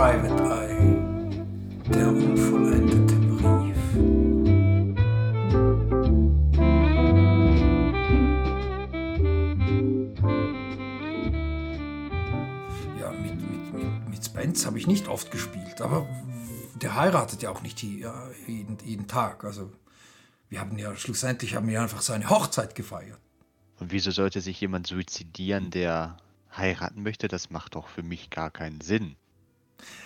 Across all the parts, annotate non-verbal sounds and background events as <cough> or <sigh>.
Private Eye. Der unvollendete Brief. Ja, mit, mit, mit, mit Spence habe ich nicht oft gespielt, aber der heiratet ja auch nicht jeden, jeden Tag. Also wir haben ja schlussendlich haben wir einfach seine Hochzeit gefeiert. Und wieso sollte sich jemand suizidieren, der heiraten möchte? Das macht doch für mich gar keinen Sinn.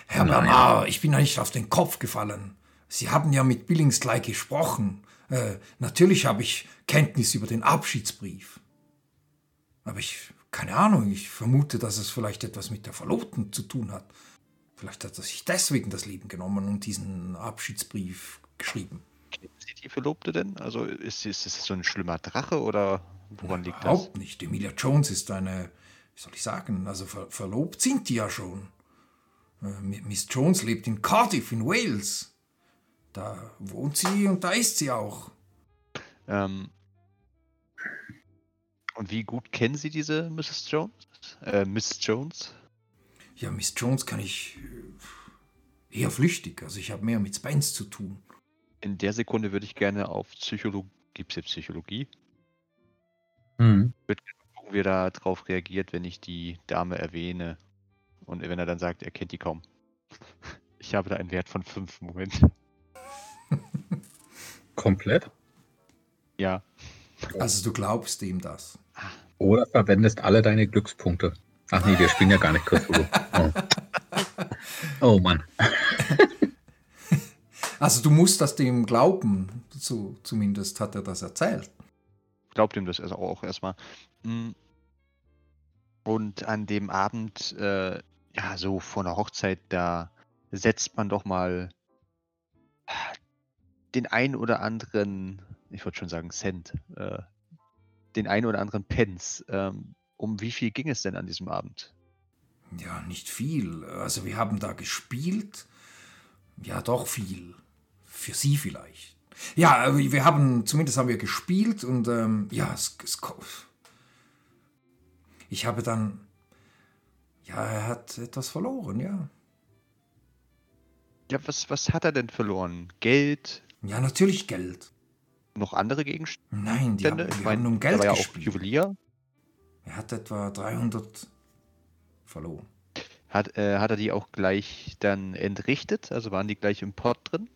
Herr Bernard, ich bin ja nicht auf den Kopf gefallen. Sie haben ja mit Billings gleich gesprochen. Äh, natürlich habe ich Kenntnis über den Abschiedsbrief. Aber ich, keine Ahnung, ich vermute, dass es vielleicht etwas mit der Verlobten zu tun hat. Vielleicht hat er sich deswegen das Leben genommen und diesen Abschiedsbrief geschrieben. Kennen Sie die Verlobte denn? Also ist, ist es so ein schlimmer Drache oder woran Na, liegt das? Überhaupt nicht. Emilia Jones ist eine, wie soll ich sagen, also ver verlobt sind die ja schon. Äh, Miss Jones lebt in Cardiff in Wales. Da wohnt sie und da ist sie auch. Ähm, und wie gut kennen Sie diese Mrs. Jones? Äh, Miss Jones? Ja, Miss Jones kann ich äh, eher flüchtig. Also ich habe mehr mit Spence zu tun. In der Sekunde würde ich gerne auf Psychologie. Gibt es hier Psychologie? Mhm. Ich würde gerne gucken, wie er da drauf reagiert, wenn ich die Dame erwähne. Und wenn er dann sagt, er kennt die kaum. <laughs> Ich habe da einen Wert von 5 im Moment. <laughs> Komplett. Ja. Also du glaubst ihm das. Oder verwendest alle deine Glückspunkte. Ach nee, wir spielen ja gar nicht Cthulhu. Oh. oh Mann. <laughs> Also du musst das dem glauben. So, zumindest hat er das erzählt. Glaubt ihm das also auch erstmal. Mm. Und an dem Abend, äh, ja, so vor einer Hochzeit, da setzt man doch mal den ein oder anderen, ich wollte schon sagen Cent, äh, den ein oder anderen Pence. Ähm, um wie viel ging es denn an diesem Abend? Ja, nicht viel. Also wir haben da gespielt. Ja, doch viel. Für Sie vielleicht. Ja, äh, wir haben, zumindest haben wir gespielt und ähm, ja, es, es, ich habe dann, ja, er hat etwas verloren, ja. Ja, was, was hat er denn verloren? Geld? Ja, natürlich Geld. Noch andere Gegenstände? Nein, die haben, Ich wir meine, um er Geld war ja auch gespielt. Juwelier. Er hat etwa 300 verloren. Hat, äh, hat er die auch gleich dann entrichtet? Also waren die gleich im Pott drin?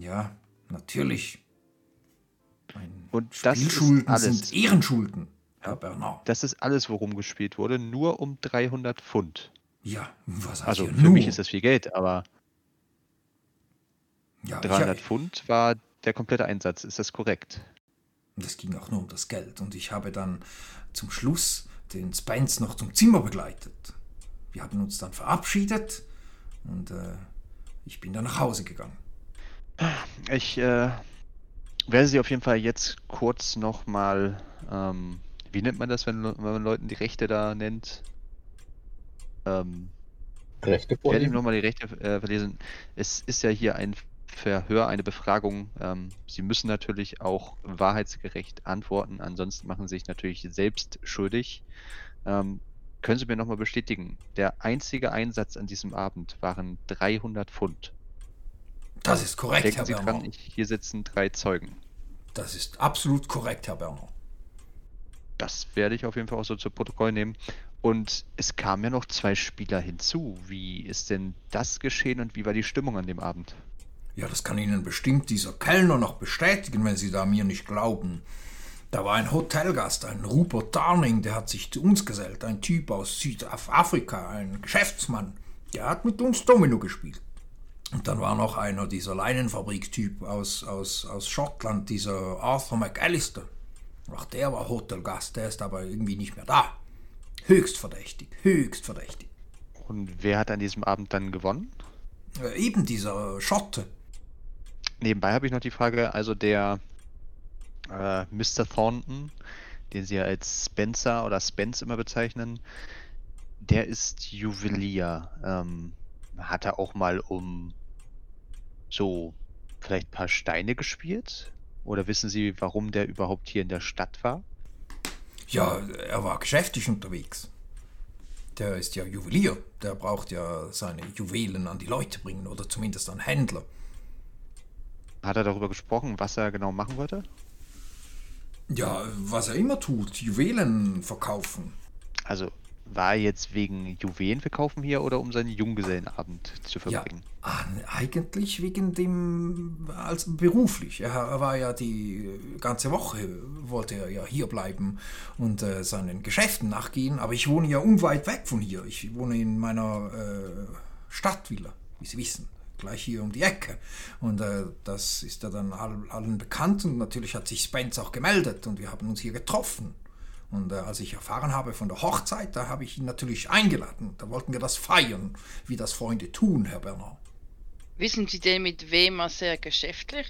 Ja, natürlich. Ein Und das Spielschulden sind Ehrenschulden, Herr Bernard. Das ist alles, worum gespielt wurde, nur um 300 Pfund. Ja, was heißt Also für nur? mich ist das viel Geld, aber ja, 300 ich, Pfund war der komplette Einsatz. Ist das korrekt? Das ging auch nur um das Geld. Und ich habe dann zum Schluss den Spence noch zum Zimmer begleitet. Wir haben uns dann verabschiedet und äh, ich bin dann nach Hause gegangen. Ich äh, werde Sie auf jeden Fall jetzt kurz nochmal, ähm, wie nennt man das, wenn, wenn man Leuten die Rechte da nennt? Ähm, Rechte Ich werde ihm vorlesen. nochmal die Rechte äh, verlesen. Es ist ja hier ein Verhör, eine Befragung. Ähm, Sie müssen natürlich auch wahrheitsgerecht antworten, ansonsten machen Sie sich natürlich selbst schuldig. Ähm, können Sie mir nochmal bestätigen, der einzige Einsatz an diesem Abend waren 300 Pfund. Das ist korrekt, Denken Herr Sie dran, hier sitzen drei Zeugen. Das ist absolut korrekt, Herr Bernard. Das werde ich auf jeden Fall auch so zu Protokoll nehmen. Und es kamen ja noch zwei Spieler hinzu. Wie ist denn das geschehen und wie war die Stimmung an dem Abend? Ja, das kann Ihnen bestimmt dieser Kellner noch bestätigen, wenn Sie da mir nicht glauben. Da war ein Hotelgast, ein Rupert Darning, der hat sich zu uns gesellt. Ein Typ aus Südafrika, ein Geschäftsmann. Der hat mit uns Domino gespielt. Und dann war noch einer, dieser Leinenfabrik-Typ aus, aus, aus Schottland, dieser Arthur McAllister. Auch der war Hotelgast, der ist aber irgendwie nicht mehr da. Höchst verdächtig, höchst verdächtig. Und wer hat an diesem Abend dann gewonnen? Äh, eben dieser Schotte. Nebenbei habe ich noch die Frage, also der äh, Mr. Thornton, den Sie ja als Spencer oder Spence immer bezeichnen, der ist Juwelier. Ähm, hat er auch mal um so vielleicht ein paar Steine gespielt? Oder wissen Sie, warum der überhaupt hier in der Stadt war? Ja, er war geschäftlich unterwegs. Der ist ja Juwelier. Der braucht ja seine Juwelen an die Leute bringen oder zumindest an Händler. Hat er darüber gesprochen, was er genau machen wollte? Ja, was er immer tut, Juwelen verkaufen. Also war er jetzt wegen Juwelen verkaufen hier oder um seinen Junggesellenabend zu verbringen? Ja, eigentlich wegen dem, also beruflich. Er, er, war ja die ganze Woche, wollte er ja hier bleiben und äh, seinen Geschäften nachgehen, aber ich wohne ja unweit weg von hier. Ich wohne in meiner äh, Stadtvilla, wie Sie wissen gleich hier um die Ecke. Und äh, das ist ja dann all, allen bekannt und natürlich hat sich Spence auch gemeldet und wir haben uns hier getroffen. Und äh, als ich erfahren habe von der Hochzeit, da habe ich ihn natürlich eingeladen. Da wollten wir das feiern, wie das Freunde tun, Herr Bernard. Wissen Sie denn, mit wem er sehr geschäftlich?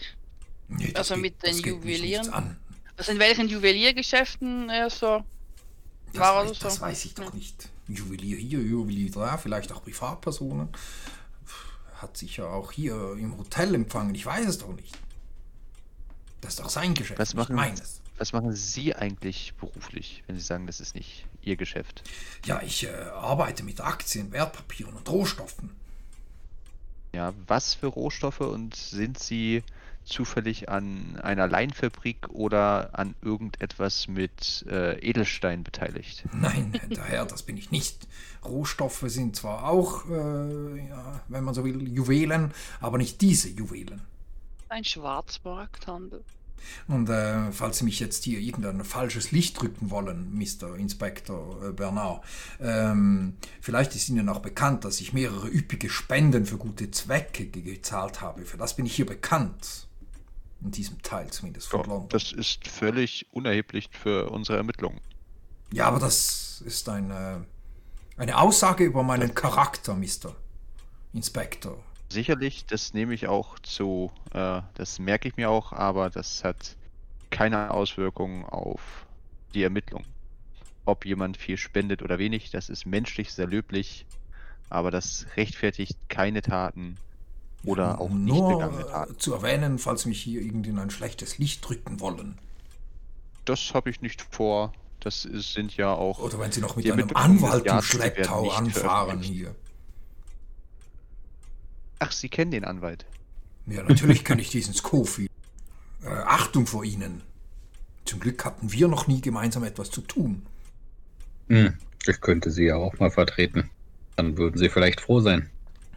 Nee, das also geht- mit den Juwelieren? An. Also in welchen Juweliergeschäften er so Das, war weiß, oder so? das weiß ich doch Hm. nicht. Juwelier hier, Juwelier da, vielleicht auch Privatpersonen. Hat sich ja auch hier im Hotel empfangen, ich weiß es doch nicht. Das ist doch sein Geschäft, Was nicht machen, meines. Was machen Sie eigentlich beruflich, wenn Sie sagen, das ist nicht Ihr Geschäft? Ja, ich äh, arbeite mit Aktien, Wertpapieren und Rohstoffen. Ja, was für Rohstoffe und sind Sie zufällig an einer Leinfabrik oder an irgendetwas mit äh, Edelstein beteiligt? <laughs> Nein, daher, das bin ich nicht. Rohstoffe sind zwar auch, äh, ja, wenn man so will, Juwelen, aber nicht diese Juwelen. ein Schwarzmarkthandel? Und äh, falls Sie mich jetzt hier irgendein falsches Licht drücken wollen, Mr. Inspektor äh, Bernard, ähm, vielleicht ist Ihnen auch bekannt, dass ich mehrere üppige Spenden für gute Zwecke ge gezahlt habe. Für das bin ich hier bekannt. In diesem Teil zumindest von Ja, London. das ist völlig unerheblich für unsere Ermittlungen. Ja, aber das ist eine, eine Aussage über meinen Charakter, Mr. Inspektor. Sicherlich, das nehme ich auch zu, äh, das merke ich mir auch, aber das hat keine Auswirkungen auf die Ermittlung. Ob jemand viel spendet oder wenig, das ist menschlich sehr löblich, aber das rechtfertigt keine Taten oder auch nicht Nur begangene Taten. äh, zu erwähnen, falls mich hier irgendwie in ein schlechtes Licht drücken wollen. Das habe ich nicht vor. Das ist, sind ja auch. Oder wenn Sie noch mit einem Anwalt im Schlepptau anfahren hier. Ach, Sie kennen den Anwalt. Ja, natürlich kenne ich diesen Schofield. Äh, Achtung vor Ihnen. Zum Glück hatten wir noch nie gemeinsam etwas zu tun. Hm, ich könnte Sie ja auch mal vertreten. Dann würden Sie vielleicht froh sein.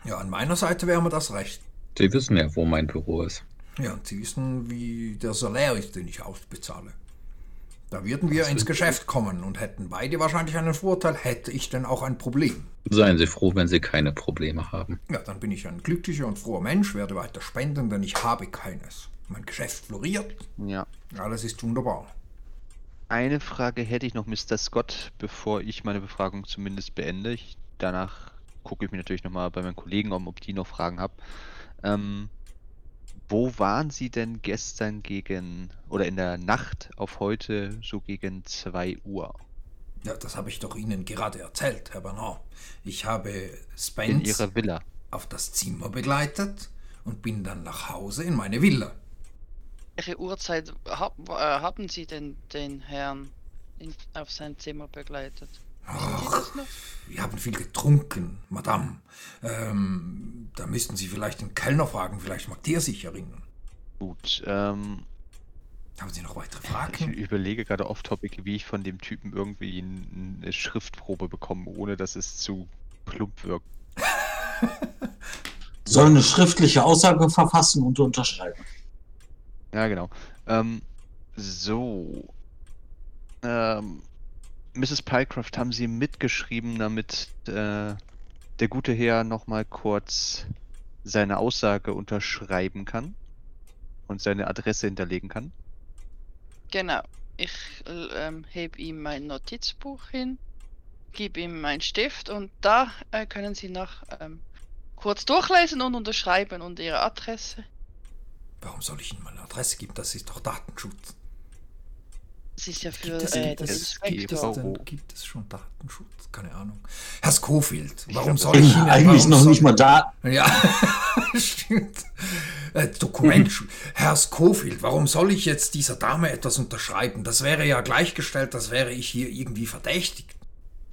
Ja, an meiner Seite wäre mir das recht. Sie wissen ja, wo mein Büro ist. Ja, und Sie wissen, wie der Salär ist, den ich ausbezahle. Da würden wir Das ins Geschäft kommen und hätten beide wahrscheinlich einen Vorteil, hätte ich denn auch ein Problem. Seien Sie froh, wenn Sie keine Probleme haben. Ja, dann bin ich ein glücklicher und froher Mensch, werde weiter spenden, denn ich habe keines. Mein Geschäft floriert, Ja. alles ist wunderbar. Eine Frage hätte ich noch, Mr. Scott, bevor ich meine Befragung zumindest beende. Ich, danach gucke ich mir natürlich nochmal bei meinen Kollegen um, ob die noch Fragen haben. Ähm, wo waren Sie denn gestern gegen, oder in der Nacht auf heute, so gegen 2 Uhr? Ja, das habe ich doch Ihnen gerade erzählt, Herr Bernard. Ich habe In Spence Ihrer Villa. auf das Zimmer begleitet und bin dann nach Hause in meine Villa. Welche Uhrzeit äh, haben Sie denn den Herrn in, auf sein Zimmer begleitet? Ach, wir haben viel getrunken, Madame. Ähm, da müssten Sie vielleicht den Kellner fragen, vielleicht mag der sich erinnern. Gut, ähm, Haben Sie noch weitere ich Fragen? überlege gerade off-topic, wie ich von dem Typen irgendwie eine Schriftprobe bekomme, ohne dass es zu plump wirkt. <laughs> Soll eine schriftliche Aussage verfassen und unterschreiben. Ja, genau. Ähm, so. Ähm, Mrs. Pycroft, haben Sie mitgeschrieben, damit äh, der gute Herr nochmal kurz seine Aussage unterschreiben kann und seine Adresse hinterlegen kann? Genau. Ich ähm, heb ihm mein Notizbuch hin, gebe ihm meinen Stift und da äh, können Sie noch ähm, kurz durchlesen und unterschreiben und Ihre Adresse. Warum soll ich Ihnen meine Adresse geben? Das ist doch Datenschutz. Das ist ja für Gibt es, äh, gibt den es, gibt gibt, es Inspektor. gibt es schon Datenschutz? Keine Ahnung. Herr Schofield, warum glaub, soll ich Ihnen... eigentlich noch soll, nicht mal da. Ja, <laughs> stimmt. Äh, Dokument. Herr Schofield, warum soll ich jetzt dieser Dame etwas unterschreiben? Das wäre ja gleichgestellt, das wäre ich hier irgendwie verdächtigt.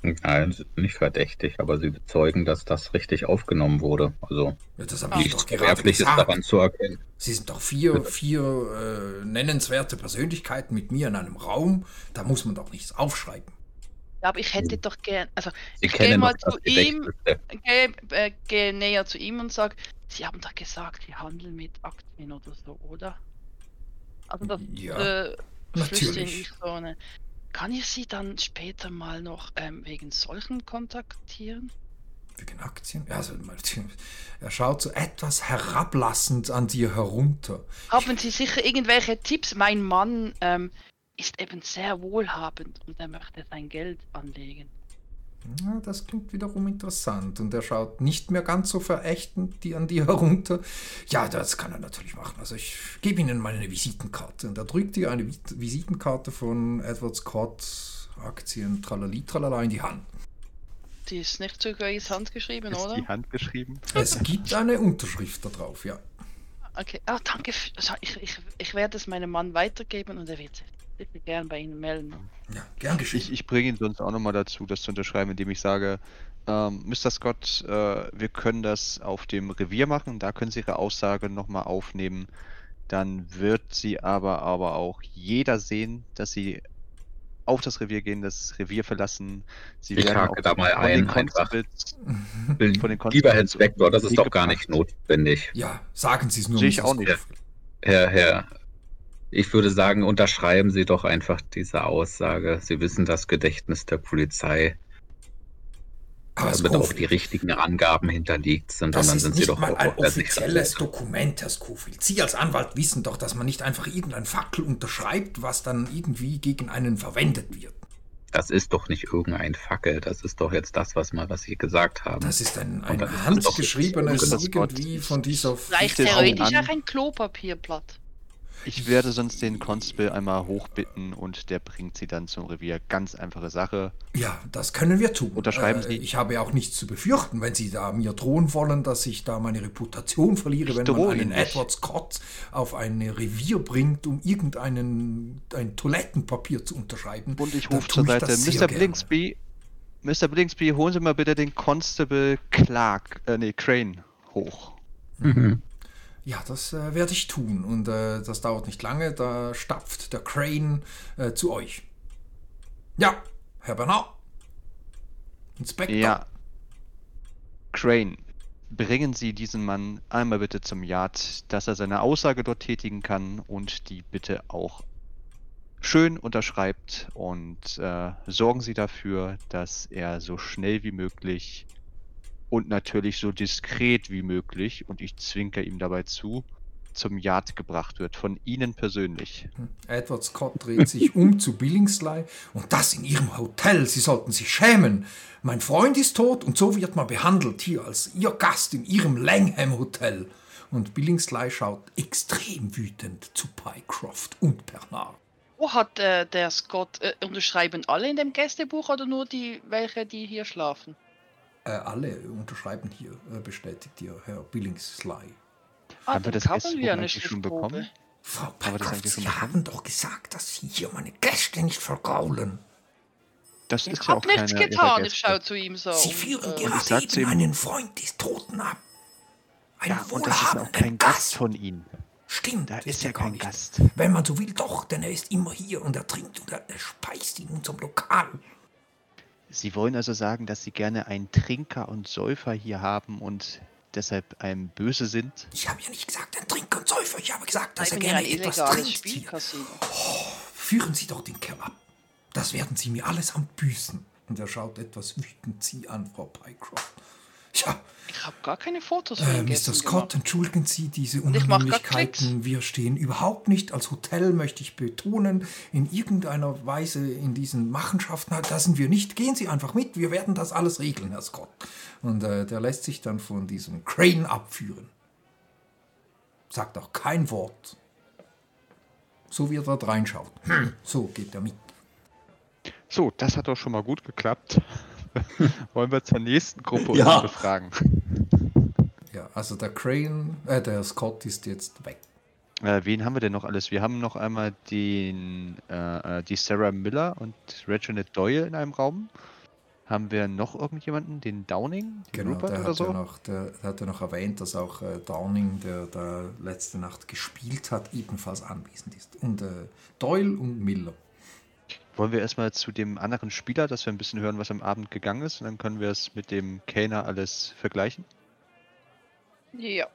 Nein, nicht verdächtig, aber sie bezeugen, dass das richtig aufgenommen wurde. Also Ja, das habe ich nichts doch gerade gesagt. daran zu erkennen. Sie sind doch vier, vier äh, nennenswerte Persönlichkeiten mit mir in einem Raum. Da muss man doch nichts aufschreiben. Ja, aber ich hätte doch gern, also Sie ich gehe mal zu ihm, gehe äh, geh näher zu ihm und sage, Sie haben doch gesagt, Sie handeln mit Aktien oder so, oder? Also das Ja, äh, flüstern natürlich. ich so eine. Kann ich Sie dann später mal noch ähm, wegen solchen kontaktieren? Wegen Aktien? Ja, also, mal- er schaut so etwas herablassend an dir herunter. Haben Sie sicher irgendwelche Tipps? Mein Mann ähm, ist eben sehr wohlhabend und er möchte sein Geld anlegen. Ja, das klingt wiederum interessant. Und er schaut nicht mehr ganz so verächtend die an dir <laughs> herunter. Ja, das kann er natürlich machen. Also ich gebe Ihnen meine Visitenkarte. Und er drückt dir eine Visitenkarte von Edward Scott, Aktien, tralali, tralala in die Hand. Die ist nicht sogar ins Hand geschrieben, Ist oder? die Hand geschrieben? Es gibt eine Unterschrift da drauf, ja. Okay, ah, danke. Also ich, ich, ich werde es meinem Mann weitergeben und er wird sich sicher gern bei Ihnen melden. Ja, gern geschehen. Ich, ich bringe ihn sonst auch nochmal dazu, das zu unterschreiben, indem ich sage, ähm, Mr. Scott, äh, wir können das auf dem Revier machen, da können Sie Ihre Aussage nochmal aufnehmen. Dann wird Sie aber, aber auch jeder sehen, dass Sie auf das Revier gehen, das Revier verlassen. Sie Ich hake da mal von ein, <laughs> den einfach. Von den Lieber Herr Inspektor, das ist doch gar nicht notwendig. ja, sagen Sie es nur. Sehe ich auch nicht. Schofield. Herr, Herr, ich würde sagen, unterschreiben Sie doch einfach diese Aussage. Sie wissen das Gedächtnis der Polizei, Aber damit auch die richtigen Angaben hinterlegt sind. Und Das dann ist sind Sie nicht doch mal ein offizielles. Dokument, Herr Scofield. Sie als Anwalt wissen doch, dass man nicht einfach irgendein Fackel unterschreibt, was dann irgendwie gegen einen verwendet wird. Das ist doch nicht irgendein Fackel. Das ist doch jetzt das, was mal, was Sie gesagt haben. Das ist ein, Und ein handgeschriebenes irgendwie von dieser... Vielleicht theoretisch auch ein Klopapierblatt. Ich werde sonst den Constable einmal hochbitten und der bringt sie dann zum Revier. Ganz einfache Sache. Ja, das können wir tun. Unterschreiben Äh, Sie. Ich habe ja auch nichts zu befürchten, wenn Sie da mir drohen wollen, dass ich da meine Reputation verliere, Ich wenn man einen nicht. Edward Scott auf ein Revier bringt, um irgendeinen ein Toilettenpapier zu unterschreiben. Und ich rufe tue zur Seite, Mr. Blingsby, Mr. Blingsby, holen Sie mal bitte den Constable Clark, äh, nee, Crane hoch. Mhm. Ja, das äh, werde ich tun und äh, das dauert nicht lange. Da stapft der Crane äh, zu euch. Ja, Herr Bernard. Inspektor. Ja. Crane, bringen Sie diesen Mann einmal bitte zum Yard, dass er seine Aussage dort tätigen kann und die bitte auch schön unterschreibt und äh, sorgen Sie dafür, dass er so schnell wie möglich und natürlich so diskret wie möglich, und ich zwinker ihm dabei zu, zum Yard gebracht wird, von Ihnen persönlich. Edward Scott dreht sich um zu Billingsley und das in ihrem Hotel. Sie sollten sich schämen. Mein Freund ist tot und so wird man behandelt hier als ihr Gast in ihrem Langham Hotel. Und Billingsley schaut extrem wütend zu Pycroft und Bernard. Wo hat äh, der Scott, äh, unterschreiben alle in dem Gästebuch oder nur die, welche, die hier schlafen? Äh, alle unterschreiben hier, äh, bestätigt ihr Herr Billingsley. Ah, Haben wir das haben wir eine eigentlich schon Stichprobe. bekommen? Frau schon Sie bekommen? haben doch gesagt, dass Sie hier meine Gäste nicht vergaulen. Das Ich ist ja auch nichts Ihrer getan, ich schaue zu ihm so. Sie und, führen äh, gerade eben zu ihm- einen Freund des Toten ab. Einen Ja, und das ist ja auch wohlhabenden kein Gast Gast. von Ihnen. Stimmt, Da ist ja kein nicht. Gast. Wenn man so will, doch, denn er ist immer hier und er trinkt und er, er speist in unserem Lokal. Sie wollen also sagen, dass Sie gerne einen Trinker und Säufer hier haben und deshalb einem böse sind? Ich habe ja nicht gesagt, ein Trinker und Säufer. Ich habe gesagt, dass er ich bin ja gerne ein etwas trinkt hier. Spielcasino. Führen Sie doch den Kerl ab. Das werden Sie mir allesamt büßen. Und er schaut etwas wütend Sie an, Frau Pycroft. Ja, Ich habe gar keine Fotos von Äh, Mr. Scott, gemacht. entschuldigen Sie diese Unannehmlichkeiten. Wir stehen überhaupt nicht als Hotel, möchte ich betonen, in irgendeiner Weise in diesen Machenschaften. Da sind wir nicht. Gehen Sie einfach mit. Wir werden das alles regeln, Herr Scott. Und äh, der lässt sich dann von diesem Crane abführen. Sagt auch kein Wort. So wie er dort reinschaut. Hm, so geht er mit. So, das hat doch schon mal gut geklappt. <laughs> Wollen wir zur nächsten Gruppe Ja. uns befragen? Ja, also der Crane, äh, der Scott ist jetzt weg. Äh, wen haben wir denn noch alles? Wir haben noch einmal den, äh, äh, die Sarah Miller und Reginald Doyle in einem Raum. Haben wir noch irgendjemanden? Den Downing? Den Genau, Rupert der oder hat, so? ja noch, der, der hat ja noch erwähnt, dass auch äh, Downing, der da letzte Nacht gespielt hat, ebenfalls anwesend ist. Und äh, Doyle und Miller. Wollen wir erstmal zu dem anderen Spieler, dass wir ein bisschen hören, was am Abend gegangen ist, und dann können wir es mit dem Kellner alles vergleichen? Ja.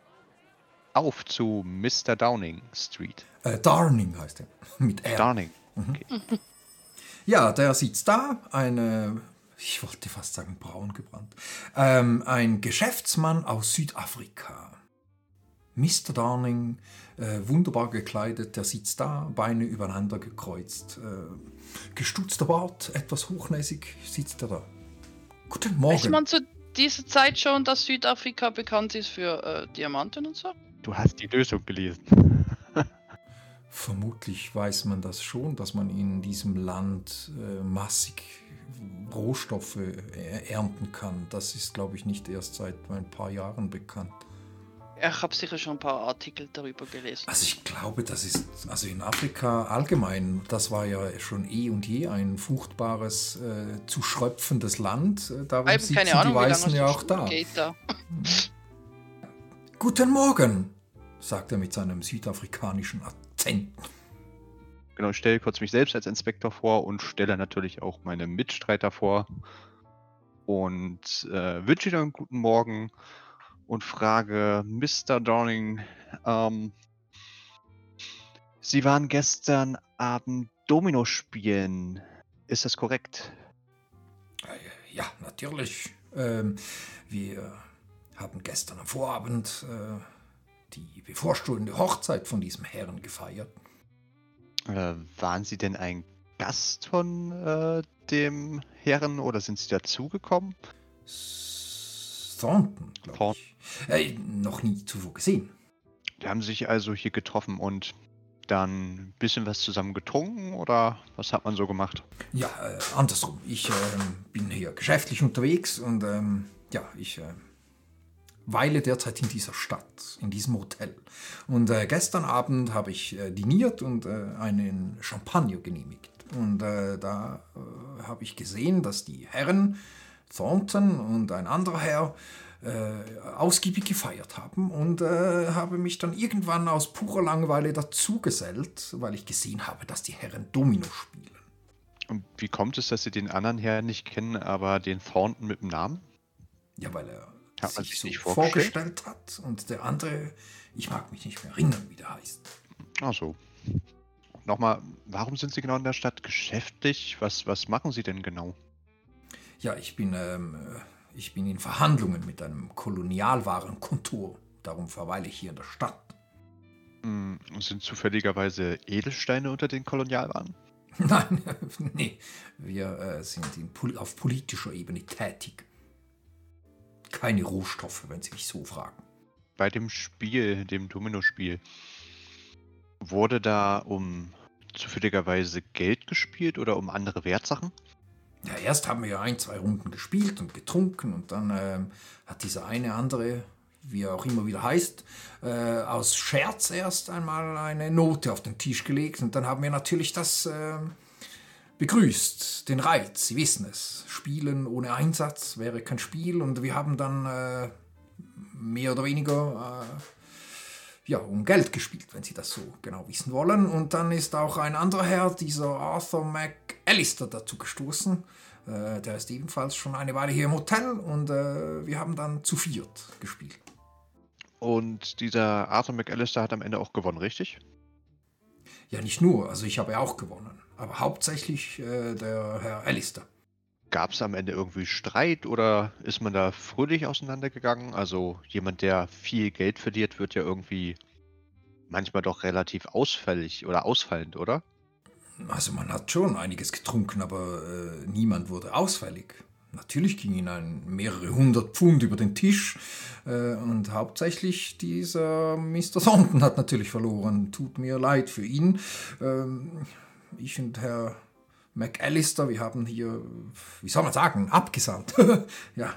Auf zu Mr. Downing Street. Äh, Darning heißt er. <laughs> Mit R. Downing. <laughs> Ja, der sitzt da, eine, ich wollte fast sagen braun gebrannt, ähm, ein Geschäftsmann aus Südafrika. Mr. Darning, äh, wunderbar gekleidet, der sitzt da, Beine übereinander gekreuzt, äh, gestutzter Bart, etwas hochnäsig sitzt er da. Guten Weiß Morgen. man zu dieser Zeit schon, dass Südafrika bekannt ist für äh, Diamanten und so? Du hast die Lösung gelesen. <laughs> Vermutlich weiß man das schon, dass man in diesem Land äh, massig Rohstoffe äh, ernten kann. Das ist, glaube ich, nicht erst seit ein paar Jahren bekannt. Ich habe sicher schon ein paar Artikel darüber gelesen. Also ich glaube, das ist, also in Afrika allgemein, das war ja schon eh und je ein fruchtbares, äh, zu schröpfendes Land. Äh, Darum Eben sitzen keine die Ahnung, wie lange es Weißen ja auch da. da. <laughs> Guten Morgen, sagt er mit seinem südafrikanischen Akzent. Genau, ich stelle kurz mich selbst als Inspektor vor und stelle natürlich auch meine Mitstreiter vor. Und äh, wünsche Ihnen einen guten Morgen und frage Mr. Downing, ähm, Sie waren gestern Abend Domino spielen. Ist das korrekt? Äh, Ja, natürlich. Ähm, wir haben gestern am Vorabend äh, die bevorstehende Hochzeit von diesem Herrn gefeiert. Äh, waren Sie denn ein Gast von äh, dem Herren oder sind Sie dazugekommen? Thornton, glaube ich. Äh, noch nie zuvor gesehen. Die haben sich also hier getroffen und dann ein bisschen was zusammen getrunken oder was hat man so gemacht? Ja, äh, andersrum. Ich ähm, bin hier geschäftlich unterwegs und ähm, ja, ich äh, weile derzeit in dieser Stadt, in diesem Hotel. Und äh, gestern Abend habe ich äh, diniert und äh, einen Champagner genehmigt. Und äh, da äh, habe ich gesehen, dass die Herren Thornton und ein anderer Herr äh, ausgiebig gefeiert haben und äh, habe mich dann irgendwann aus purer Langeweile dazugesellt, weil ich gesehen habe, dass die Herren Domino spielen. Und wie kommt es, dass Sie den anderen Herrn nicht kennen, aber den Thornton mit dem Namen? Ja, weil er Hat man sich sich so vorgestellt? vorgestellt? hat und der andere, ich mag mich nicht mehr erinnern, wie der heißt. Ach so. Nochmal, warum sind Sie genau in der Stadt geschäftlich? Was, was machen Sie denn genau? Ja, ich bin, ähm, äh, ich bin in Verhandlungen mit einem Kolonialwarenkontor. Darum verweile ich hier in der Stadt. Hm, sind zufälligerweise Edelsteine unter den Kolonialwaren? <laughs> Nein, <laughs> nee, wir äh, sind in, auf politischer Ebene tätig. Keine Rohstoffe, wenn Sie mich so fragen. Bei dem Spiel, dem Domino-Spiel, wurde da um zufälligerweise Geld gespielt oder um andere Wertsachen? Ja, erst haben wir ja ein, zwei Runden gespielt und getrunken und dann ähm, hat dieser eine andere, wie er auch immer wieder heißt, äh, aus Scherz erst einmal eine Note auf den Tisch gelegt und dann haben wir natürlich das ähm, begrüßt, den Reiz, Sie wissen es. Spielen ohne Einsatz wäre kein Spiel und wir haben dann äh, mehr oder weniger äh, ja, um Geld gespielt, wenn Sie das so genau wissen wollen. Und dann ist auch ein anderer Herr, dieser Arthur McAllister, dazu gestoßen. Äh, der ist ebenfalls schon eine Weile hier im Hotel und äh, wir haben dann zu viert gespielt. Und dieser Arthur McAllister hat am Ende auch gewonnen, richtig? Ja, nicht nur, also ich habe auch gewonnen, aber hauptsächlich äh, der Herr Allister. Gab es am Ende irgendwie Streit oder ist man da fröhlich auseinandergegangen? Also jemand, der viel Geld verliert, wird ja irgendwie manchmal doch relativ ausfällig oder ausfallend, oder? Also man hat schon einiges getrunken, aber äh, niemand wurde ausfällig. Natürlich gingen ein mehrere hundert Pfund über den Tisch äh, und hauptsächlich dieser Mr. Thornton hat natürlich verloren. Tut mir leid für ihn. Ähm, ich und Herr McAllister, wir haben hier, wie soll man sagen, abgesandt. <laughs> ja,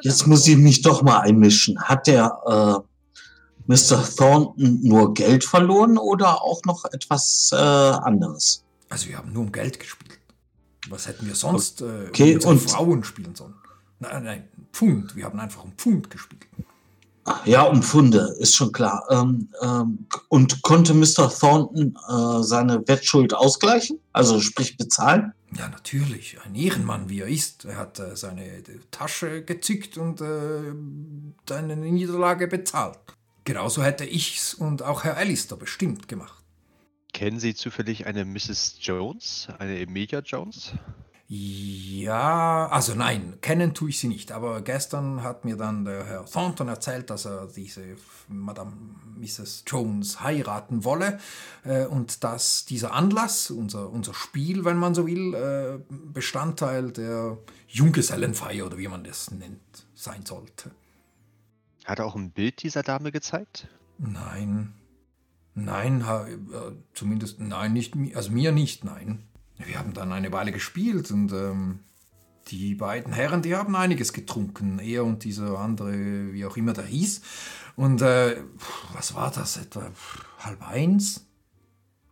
Jetzt muss ich mich doch mal einmischen. Hat der äh, Mr. Thornton nur Geld verloren oder auch noch etwas äh, anderes? also wir haben nur um Geld gespielt. Was hätten wir sonst äh, Okay, unsere und- Frauen spielen sollen? Nein, nein, Pfund. Wir haben einfach um Pfund gespielt. Ja, um Pfunde, ist schon klar. Ähm, ähm, und konnte Mr. Thornton äh, seine Wettschuld ausgleichen? Also sprich bezahlen? Ja, natürlich. Ein Ehrenmann, wie er ist. Er hat äh, seine äh, Tasche gezückt und äh, seine Niederlage bezahlt. Genauso hätte ich's und auch Herr Alistair bestimmt gemacht. Kennen Sie zufällig eine Mrs. Jones, eine Emilia Jones? Ja, also nein, kennen tue ich sie nicht. Aber gestern hat mir dann der Herr Thornton erzählt, dass er diese Madame Mrs. Jones heiraten wolle äh, und dass dieser Anlass, unser, unser Spiel, wenn man so will, äh, Bestandteil der Junggesellenfeier oder wie man das nennt, sein sollte. Hat er auch ein Bild dieser Dame gezeigt? Nein. Nein, ha, äh, zumindest nein, nicht also mir nicht, nein. Wir haben dann eine Weile gespielt und ähm, die beiden Herren, die haben einiges getrunken. Er und dieser andere, wie auch immer der hieß. Und äh, was war das? Etwa halb eins?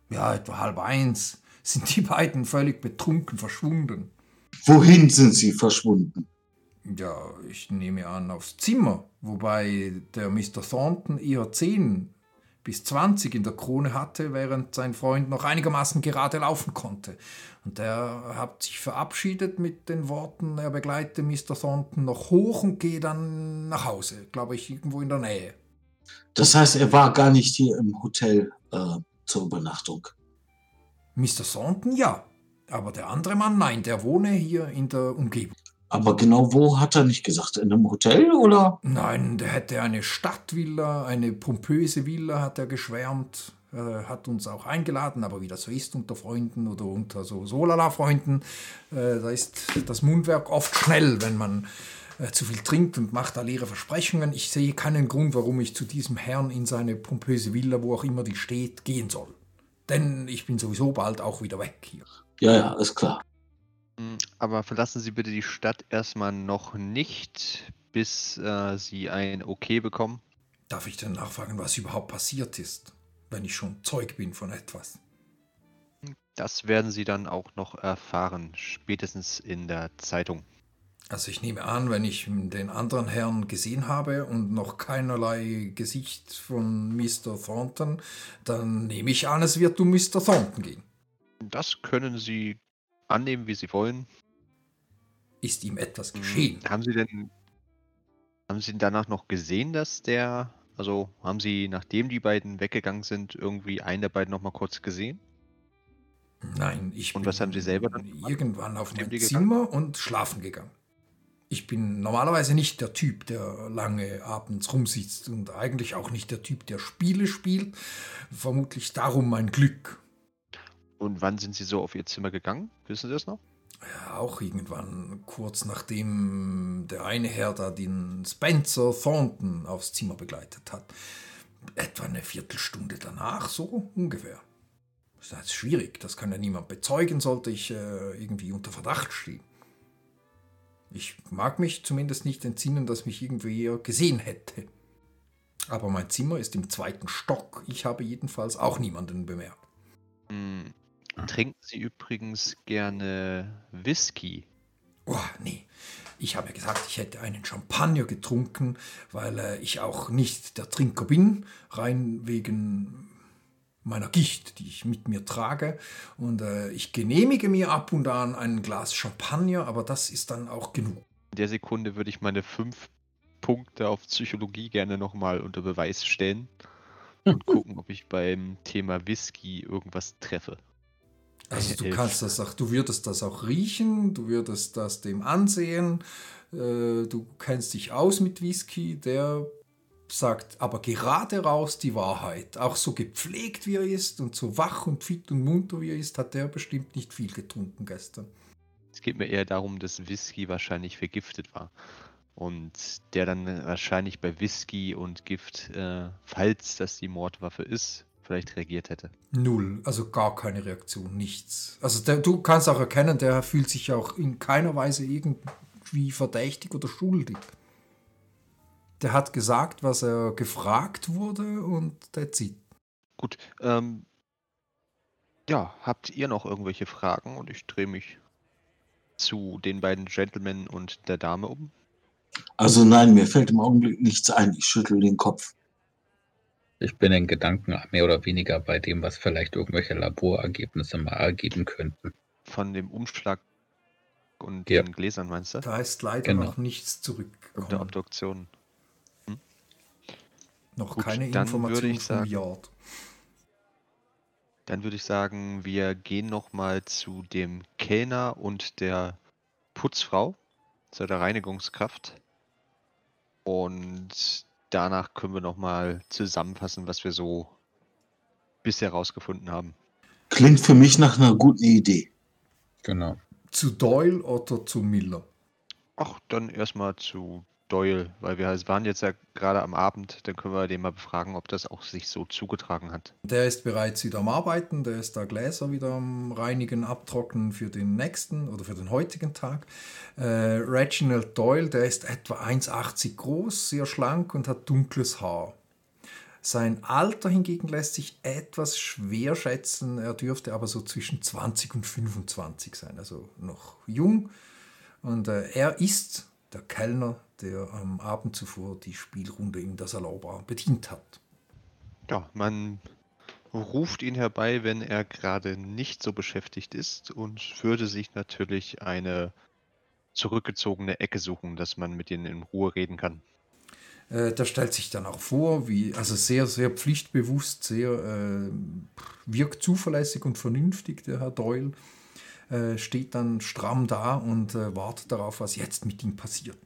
Ja, etwa halb eins sind die beiden völlig betrunken verschwunden. Wohin sind sie verschwunden? Ja, ich nehme an aufs Zimmer, wobei der Mr. Thornton eher 10 bis 20 in der Krone hatte, während sein Freund noch einigermaßen gerade laufen konnte. Und der hat sich verabschiedet mit den Worten, er begleite Mr. Thornton noch hoch und gehe dann nach Hause, glaube ich, irgendwo in der Nähe. Das heißt, er war gar nicht hier im Hotel äh, zur Übernachtung. Mr. Thornton ja, aber der andere Mann nein, der wohne hier in der Umgebung. Aber genau wo hat er nicht gesagt? In einem Hotel oder? Nein, der hätte eine Stadtvilla, eine pompöse Villa, hat er geschwärmt. Äh, hat uns auch eingeladen, aber wie das so ist unter Freunden oder unter so Solala-Freunden, äh, da ist das Mundwerk oft schnell, wenn man äh, zu viel trinkt und macht da leere Versprechungen. Ich sehe keinen Grund, warum ich zu diesem Herrn in seine pompöse Villa, wo auch immer die steht, gehen soll. Denn ich bin sowieso bald auch wieder weg hier. Ja, ja, ist klar. Hm, Aber verlassen Sie bitte die Stadt erstmal noch nicht, bis äh, Sie ein Okay bekommen. Darf ich denn nachfragen, was überhaupt passiert ist, wenn ich schon Zeug bin von etwas? Das werden Sie dann auch noch erfahren, spätestens in der Zeitung. Also ich nehme an, wenn ich den anderen Herrn gesehen habe und noch keinerlei Gesicht von Mr. Thornton, dann nehme ich an, es wird um Mr. Thornton gehen. Das können Sie annehmen, wie Sie wollen. Ist ihm etwas Hm, geschehen? Haben Sie denn haben Sie danach noch gesehen, dass der, also haben Sie, nachdem die beiden weggegangen sind, irgendwie einen der beiden noch mal kurz gesehen? Nein, ich Und bin was haben Sie selber dann irgendwann auf mein die Zimmer und schlafen gegangen. Ich bin normalerweise nicht der Typ, der lange abends rumsitzt und eigentlich auch nicht der Typ, der Spiele spielt. Vermutlich darum mein Glück. Und wann sind Sie so auf Ihr Zimmer gegangen? Wissen Sie das noch? Ja, auch irgendwann kurz nachdem der eine Herr da den Spencer Thornton aufs Zimmer begleitet hat. Etwa eine Viertelstunde danach, so ungefähr. Das ist schwierig, das kann ja niemand bezeugen, sollte ich äh, irgendwie unter Verdacht stehen. Ich mag mich zumindest nicht entsinnen, dass mich irgendwer gesehen hätte. Aber mein Zimmer ist im zweiten Stock. Ich habe jedenfalls auch niemanden bemerkt. Hm, Trinken Sie übrigens gerne Whisky? Oh, nee. Ich habe ja gesagt, ich hätte einen Champagner getrunken, weil äh, ich auch nicht der Trinker bin, rein wegen meiner Gicht, die ich mit mir trage. Und äh, ich genehmige mir ab und an ein Glas Champagner, aber das ist dann auch genug. In der Sekunde würde ich meine fünf Punkte auf Psychologie gerne nochmal unter Beweis stellen und <laughs> gucken, ob ich beim Thema Whisky irgendwas treffe. Also du Elf. kannst das auch, du würdest das auch riechen, du würdest das dem ansehen, äh, du kennst dich aus mit Whisky, der sagt aber gerade raus die Wahrheit. Auch so gepflegt wie er ist und so wach und fit und munter wie er ist, hat der bestimmt nicht viel getrunken gestern. Es geht mir eher darum, dass Whisky wahrscheinlich vergiftet war. Und der dann wahrscheinlich bei Whisky und Gift, äh, falls das die Mordwaffe ist, vielleicht reagiert hätte. Null, also gar keine Reaktion, nichts. Also der, du kannst auch erkennen, der fühlt sich auch in keiner Weise irgendwie verdächtig oder schuldig. Der hat gesagt, was er gefragt wurde und that's it. Gut, ähm, ja, habt ihr noch irgendwelche Fragen? Und ich drehe mich zu den beiden Gentlemen und der Dame um? Also nein, mir fällt im Augenblick nichts ein. Ich schüttel den Kopf. Ich bin in Gedanken mehr oder weniger bei dem, was vielleicht irgendwelche Laborergebnisse mal ergeben könnten. Von dem Umschlag und Ja. den Gläsern, meinst du? Da ist leider Genau. noch nichts Und der zurückgekommen. Obduktion. Noch Gut, keine dann Information würde ich vom sagen- Yard. Dann würde ich sagen, wir gehen nochmal zu dem Kellner und der Putzfrau, zu der Reinigungskraft. Und danach können wir nochmal zusammenfassen, was wir so bisher rausgefunden haben. Klingt für mich nach einer guten Idee. Genau. Zu Doyle oder zu Miller? Ach, dann erstmal zu Doyle, weil wir waren jetzt ja gerade am Abend, dann können wir den mal befragen, ob das auch sich so zugetragen hat. Der ist bereits wieder am Arbeiten, der ist da Gläser wieder am Reinigen, Abtrocknen für den nächsten oder für den heutigen Tag. Äh, Reginald Doyle, der ist etwa 1,80 groß, sehr schlank und hat dunkles Haar. Sein Alter hingegen lässt sich etwas schwer schätzen, er dürfte aber so zwischen 20 und 25 sein, also noch jung. Und äh, er ist der Kellner, der am Abend zuvor die Spielrunde in der Salonbar bedient hat. Ja, man ruft ihn herbei, wenn er gerade nicht so beschäftigt ist und würde sich natürlich eine zurückgezogene Ecke suchen, dass man mit ihnen in Ruhe reden kann. Äh, der stellt sich dann auch vor, wie, also sehr, sehr pflichtbewusst, sehr, äh, wirkt zuverlässig und vernünftig, der Herr Doyle. Äh, steht dann stramm da und äh, wartet darauf, was jetzt mit ihm passiert.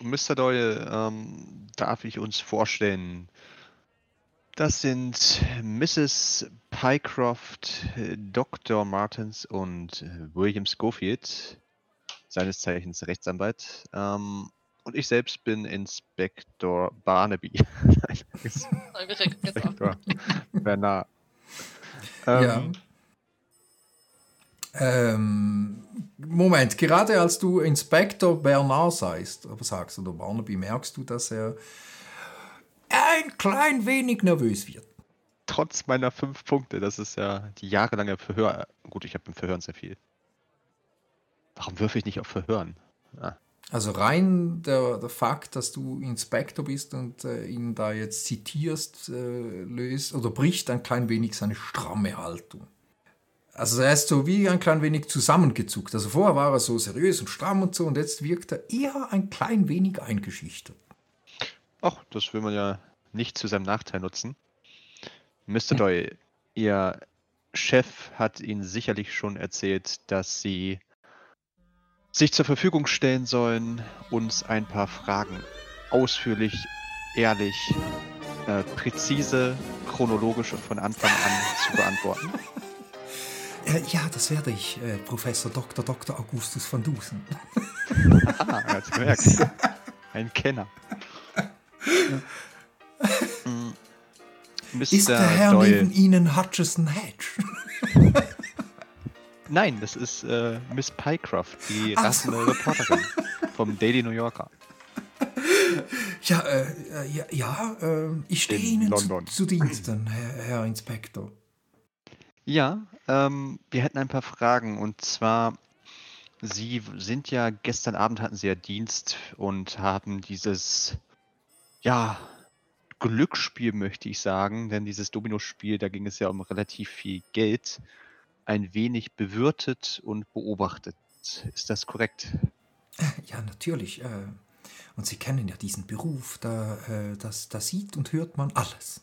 Mr. Doyle, ähm, darf ich uns vorstellen, das sind Mrs. Pycroft, Dr. Martins und äh, William Schofield, seines Zeichens Rechtsanwalt. Ähm, und ich selbst bin Inspektor Barnaby. <laughs> Nein. Inspektor Bernard. Ja. Ähm, Moment, gerade als du Inspektor Bernard sagst, aber sagst oder Barnaby, merkst du, dass er ein klein wenig nervös wird. Trotz meiner fünf Punkte, das ist ja die jahrelange Verhör. Gut, ich habe im Verhören sehr viel. Warum würfe ich nicht auf Verhören? Ah, Also rein der, der Fakt, dass du Inspektor bist und äh, ihn da jetzt zitierst, äh, löst oder bricht ein klein wenig seine stramme Haltung. Also er ist so wie ein klein wenig zusammengezuckt. Also vorher war er so seriös und stramm und so und jetzt wirkt er eher ein klein wenig eingeschüchtert. Ach, das will man ja nicht zu seinem Nachteil nutzen. Mr. Doyle, Ihr Chef hat Ihnen sicherlich schon erzählt, dass Sie sich zur Verfügung stellen sollen, uns ein paar Fragen ausführlich, ehrlich, äh, präzise, chronologisch und von Anfang an zu beantworten. <laughs> Äh, ja, das werde ich, äh, Professor Dr. Dr. Augustus van Dusen. Ah, hat's gemerkt. <laughs> Ein Kenner. Mm, Ist der Herr Doyle. neben Ihnen Hutchison Hedge? <laughs> Nein, das ist äh, Miss Pycroft, die Ach Reporterin vom Daily New Yorker. <laughs> Ja, äh, äh, ja, ja äh, ich stehe Ihnen zu, zu Diensten, Herr, Herr Inspektor. Ja, ähm, wir hätten ein paar Fragen und zwar, Sie sind ja, gestern Abend hatten Sie ja Dienst und haben dieses, ja, Glücksspiel möchte ich sagen, denn dieses Dominospiel, da ging es ja um relativ viel Geld, ein wenig bewirtet und beobachtet. Ist das korrekt? Ja, natürlich. Äh, und Sie kennen ja diesen Beruf, da, äh, das, da sieht und hört man alles.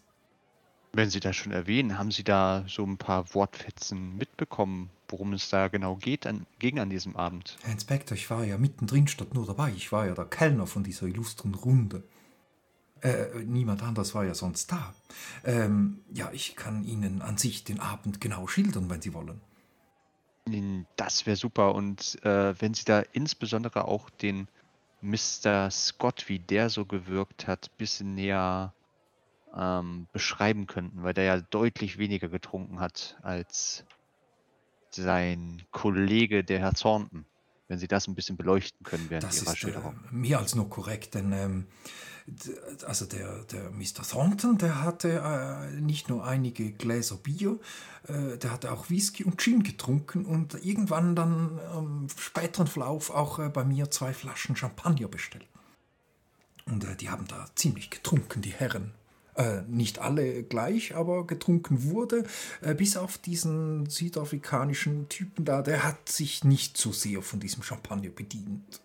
Wenn Sie das schon erwähnen, haben Sie da so ein paar Wortfetzen mitbekommen, worum es da genau geht an, ging an diesem Abend? Herr Inspektor, ich war ja mittendrin statt nur dabei. Ich war ja der Kellner von dieser illustren Runde. Äh, niemand anders war ja sonst da. Ähm, ja, ich kann Ihnen an sich den Abend genau schildern, wenn Sie wollen. Mm, Das wäre super. Und äh, wenn Sie da insbesondere auch den Mr. Scott, wie der so gewirkt hat, bisschen näher ähm, beschreiben könnten, weil der ja deutlich weniger getrunken hat als sein Kollege, der Herr Thornton. wenn Sie das ein bisschen beleuchten können während Das Ihrer ist äh, Schilderung. mehr als nur korrekt, denn ähm, also der, der Mr. Thornton, der hatte äh, nicht nur einige Gläser Bier, äh, der hatte auch Whisky und Gin getrunken und irgendwann dann im späteren Verlauf auch äh, bei mir zwei Flaschen Champagner bestellt. Und äh, die haben da ziemlich getrunken, die Herren. Äh, nicht alle gleich, aber getrunken wurde, äh, bis auf diesen südafrikanischen Typen da, der hat sich nicht so sehr von diesem Champagner bedient.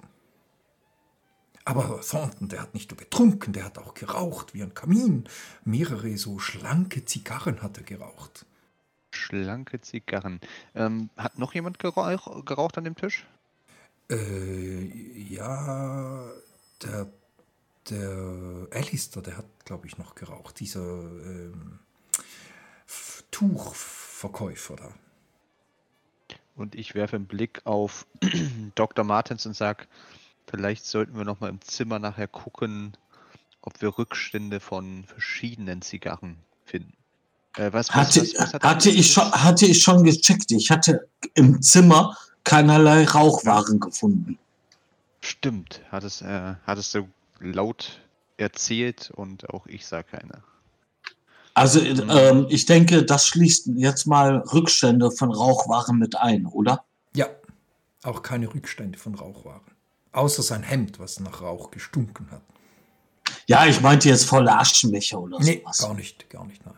Aber Thornton, der hat nicht nur getrunken, der hat auch geraucht wie ein Kamin. Mehrere so schlanke Zigarren hat er geraucht. Schlanke Zigarren. Ähm, hat noch jemand gerauch, geraucht an dem Tisch? Äh, ja, der, der Alistair, der hat, glaube ich, noch geraucht. Dieser ähm, Tuchverkäufer da. Und ich werfe einen Blick auf <clears throat> Dr. Martens und sage, vielleicht sollten wir noch mal im Zimmer nachher gucken, ob wir Rückstände von verschiedenen Zigarren finden. Äh, was, was, Hatte, was, was hat hatte, ich schon, hatte ich schon gecheckt. Ich hatte im Zimmer keinerlei Rauchwaren gefunden. Stimmt, hattest, äh, hattest du laut erzählt und auch ich sah keine. Also Mhm. ähm, ich denke, das schließt jetzt mal Rückstände von Rauchwaren mit ein, oder? Ja, auch keine Rückstände von Rauchwaren. Außer sein Hemd, was nach Rauch gestunken hat. Ja, ich meinte jetzt volle Aschenbecher oder Nee, sowas. gar nicht, gar nicht, nein.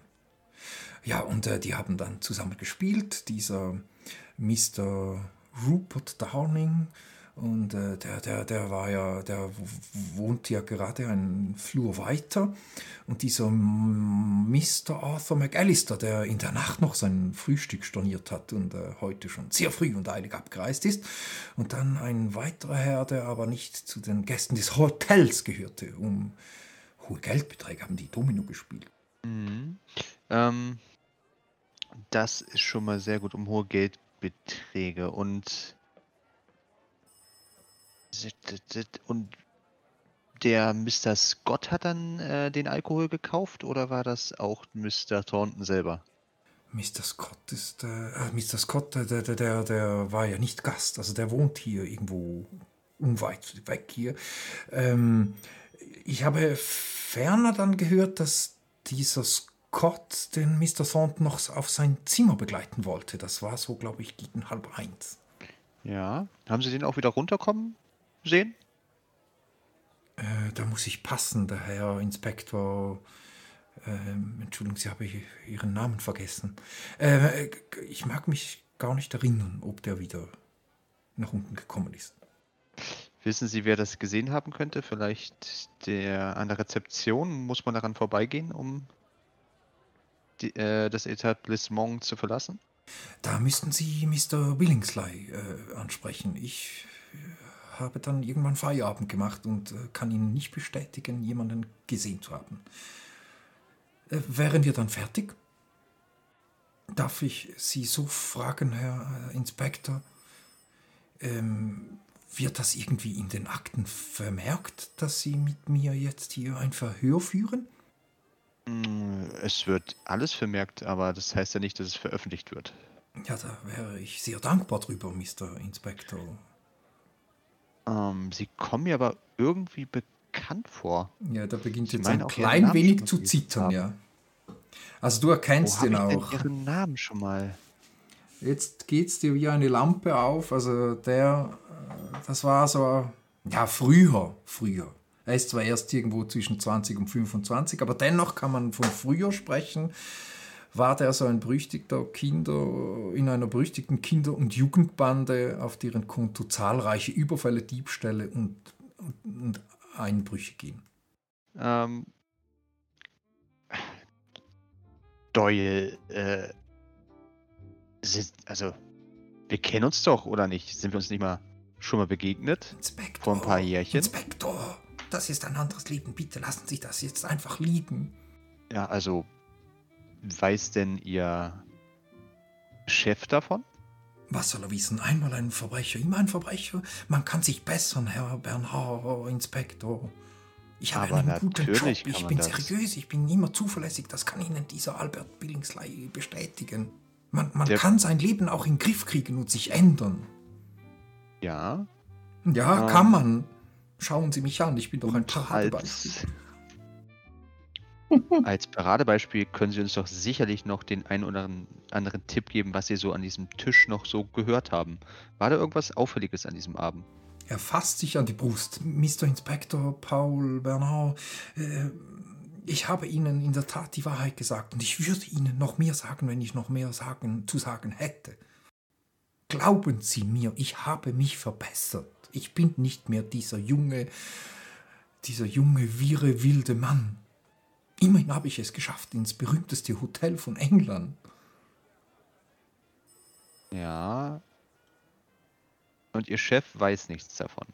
Ja, und äh, die haben dann zusammen gespielt, dieser Mr. Rupert Downing. Und äh, der, der, der war ja, der w- wohnt ja gerade einen Flur weiter. Und dieser Mr. Arthur McAllister, der in der Nacht noch sein Frühstück storniert hat und äh, heute schon sehr früh und eilig abgereist ist. Und dann ein weiterer Herr, der aber nicht zu den Gästen des Hotels gehörte. Um hohe Geldbeträge haben die Domino gespielt. Mhm. Ähm, das ist schon mal sehr gut um hohe Geldbeträge und und der Mr. Scott hat dann äh, den Alkohol gekauft oder war das auch Mr. Thornton selber? Mr. Scott ist, äh, äh, Mr. Scott, äh, der, der, der, der war ja nicht Gast, also der wohnt hier irgendwo unweit weg hier. Ähm, ich habe ferner dann gehört, dass dieser Scott den Mr. Thornton noch auf sein Zimmer begleiten wollte. Das war so, glaube ich, gegen halb eins. Ja. Haben Sie den auch wieder runterkommen sehen? Äh, da muss ich passen, der Herr Inspektor. Ähm, Entschuldigung, Sie habe Ihren Namen vergessen. Äh, ich mag mich gar nicht erinnern, ob der wieder nach unten gekommen ist. Wissen Sie, wer das gesehen haben könnte? Vielleicht der an der Rezeption? Muss man daran vorbeigehen, um die, äh, das Etablissement zu verlassen? Da müssten Sie Mr. Billingsley äh, ansprechen. Ich habe dann irgendwann Feierabend gemacht und äh, kann Ihnen nicht bestätigen, jemanden gesehen zu haben. Äh, wären wir dann fertig? Darf ich Sie so fragen, Herr äh, Inspektor? Ähm, wird das irgendwie in den Akten vermerkt, dass Sie mit mir jetzt hier ein Verhör führen? Mm, Es wird alles vermerkt, aber das heißt ja nicht, dass es veröffentlicht wird. Ja, da wäre ich sehr dankbar drüber, Mr. Inspektor. Ähm, Sie kommen mir aber irgendwie bekannt vor. Ja, da beginnt Ich jetzt ein klein wenig zu zittern, ja. Also du erkennst Wo habe ich auch. denn Ihren Namen schon mal? Jetzt geht's dir wie eine Lampe auf. Also der, äh, das war so, ja, früher, früher. Er ist zwar erst irgendwo zwischen 20 und 25, aber dennoch kann man von früher sprechen. War der so ein berüchtigter Kinder, in einer berüchtigten Kinder- und Jugendbande, auf deren Konto zahlreiche Überfälle, Diebstähle und, und, und Einbrüche gehen. Ähm, Doyle, äh, also, wir kennen uns doch, oder nicht? Sind wir uns nicht mal schon mal begegnet? Inspektor, Vor ein paar Jährchen? Inspektor, das ist ein anderes Leben. Bitte lassen Sie das jetzt einfach liegen. Ja, also, weiß denn Ihr Chef davon? Was soll er wissen? Einmal ein Verbrecher, immer ein Verbrecher. Man kann sich bessern, Herr Bernhard, Inspektor. Ich habe Aber einen guten Job. Ich bin das. seriös, ich bin immer zuverlässig. Das kann Ihnen dieser Albert Billingsley bestätigen. Man, man Der- kann sein Leben auch in den Griff kriegen und sich ändern. Ja, Ja, Ähm. kann man. Schauen Sie mich an, ich bin doch ein Paradebeispiel. Als, Paradebeispiel können Sie uns doch sicherlich noch den einen oder anderen Tipp geben, was Sie so an diesem Tisch noch so gehört haben. War da irgendwas Auffälliges an diesem Abend? Er fasst sich an die Brust. Mr. Inspektor Paul Bernard, äh, ich habe Ihnen in der Tat die Wahrheit gesagt und ich würde Ihnen noch mehr sagen, wenn ich noch mehr sagen, zu sagen hätte. Glauben Sie mir, ich habe mich verbessert. Ich bin nicht mehr dieser junge, dieser junge, wirre, wilde Mann. Immerhin habe ich es geschafft ins berühmteste Hotel von England. Ja. Und Ihr Chef weiß nichts davon.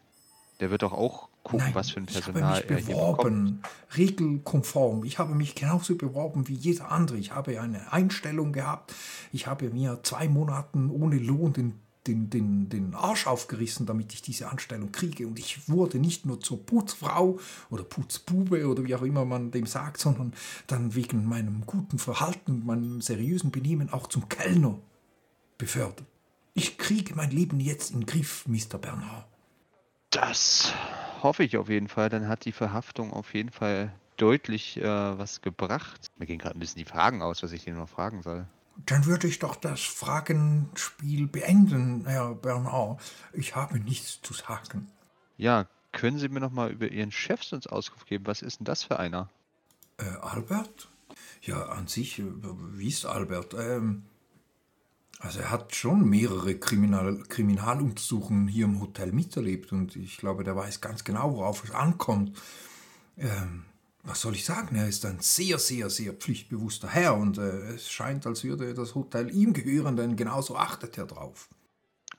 Der wird doch auch gucken, was für ein ich habe Personal mich er hier bekommt. beworben, regelkonform. Ich habe mich genauso beworben wie jeder andere. Ich habe eine Einstellung gehabt. Ich habe mir zwei Monaten ohne Lohn den, den, den, den Arsch aufgerissen, damit ich diese Anstellung kriege. Und ich wurde nicht nur zur Putzfrau oder Putzbube oder wie auch immer man dem sagt, sondern dann wegen meinem guten Verhalten und meinem seriösen Benehmen auch zum Kellner befördert. Ich kriege mein Leben jetzt in den Griff, Mr. Bernard. Das hoffe ich auf jeden Fall. Dann hat die Verhaftung auf jeden Fall deutlich äh, was gebracht. Mir gehen gerade ein bisschen die Fragen aus, was ich dir noch fragen soll. Dann würde ich doch das Fragenspiel beenden, Herr Bernard. Ich habe nichts zu sagen. Ja, können Sie mir noch mal über Ihren Chef uns Auskunft geben? Was ist denn das für einer? Äh, Albert? Ja, an sich, äh, wie ist Albert? Ähm, also er hat schon mehrere Kriminal Kriminaluntersuchungen hier im Hotel miterlebt und ich glaube, der weiß ganz genau, worauf es ankommt. Ähm, was soll ich sagen? Er ist ein sehr, sehr, sehr pflichtbewusster Herr und äh, es scheint, als würde das Hotel ihm gehören, denn genauso achtet er drauf.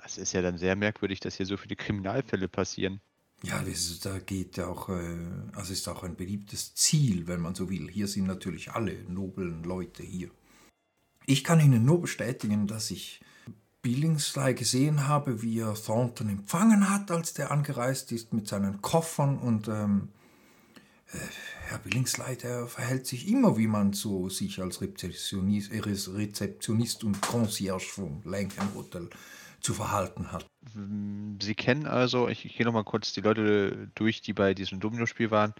Es ist ja dann sehr merkwürdig, dass hier so viele Kriminalfälle passieren. Ja, das da geht ja auch, äh, also ist auch ein beliebtes Ziel, wenn man so will. Hier sind natürlich alle noblen Leute hier. Ich kann Ihnen nur bestätigen, dass ich Billingsley gesehen habe, wie er Thornton empfangen hat, als der angereist ist mit seinen Koffern und ähm, äh, Herr Billingsley, der verhält sich immer, wie man so sich als Rezeptionist, äh, Rezeptionist und Concierge vom Langham Hotel zu verhalten hat. Sie kennen also, ich, ich gehe noch mal kurz die Leute durch, die bei diesem Domino-Spiel waren.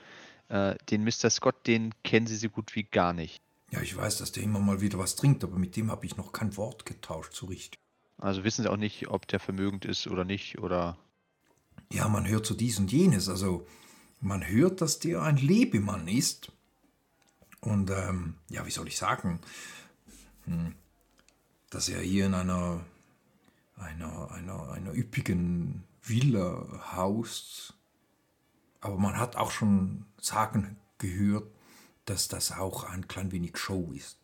Äh, den Mr. Scott, den kennen Sie so gut wie gar nicht. Ja, ich weiß, dass der immer mal wieder was trinkt, aber mit dem habe ich noch kein Wort getauscht, so richtig. Also wissen Sie auch nicht, ob der vermögend ist oder nicht, oder Ja, man hört so dies und jenes. Also, man hört, dass der ein Lebemann ist. Und, ähm, ja, wie soll ich sagen? Hm, dass er hier in einer, einer, einer, einer üppigen Villa haust. Aber man hat auch schon sagen gehört, dass das auch ein klein wenig Show ist.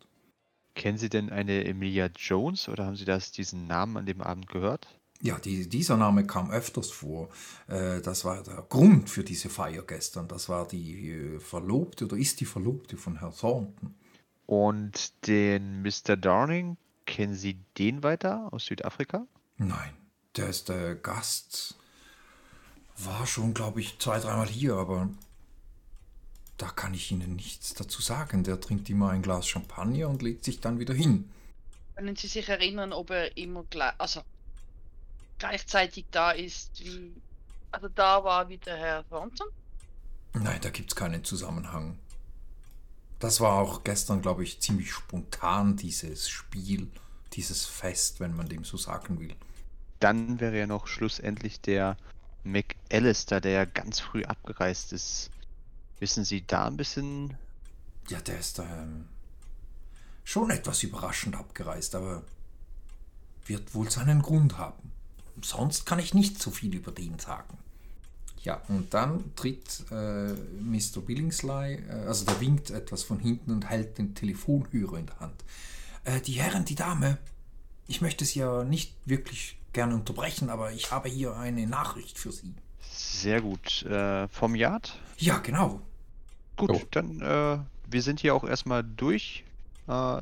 kennen Sie denn eine Emilia Jones oder haben Sie das, diesen Namen an dem Abend gehört? Ja, die, dieser Name kam öfters vor. Äh, das war der Grund für diese Feier gestern. Das war die äh, Verlobte oder ist die Verlobte von Herrn Thornton. Und den Mr. Darning, kennen Sie den weiter aus Südafrika? Nein, der ist der Gast. War schon, glaube ich, zwei, dreimal hier, aber da kann ich Ihnen nichts dazu sagen. Der trinkt immer ein Glas Champagner und legt sich dann wieder hin. Können Sie sich erinnern, ob er immer gleich, also gleichzeitig da ist wie, also da war wie der Herr Thornton? Nein, da gibt es keinen Zusammenhang. Das war auch gestern, glaube ich, ziemlich spontan, dieses Spiel, dieses Fest, wenn man dem so sagen will. Dann wäre ja noch schlussendlich der McAllister, der ja ganz früh abgereist ist. Wissen Sie da ein bisschen? Ja, der ist ähm, schon etwas überraschend abgereist, aber wird wohl seinen Grund haben. Sonst kann ich nicht so viel über den sagen. Ja, und dann tritt äh, Mr. Billingsley, äh, also der winkt etwas von hinten und hält den Telefonhörer in der Hand. Äh, die Herren, die Dame, ich möchte Sie ja nicht wirklich gerne unterbrechen, aber ich habe hier eine Nachricht für Sie. Sehr gut. Äh, vom Yard? Ja, genau. Gut, Oh. dann äh, wir sind hier auch erstmal durch. Äh,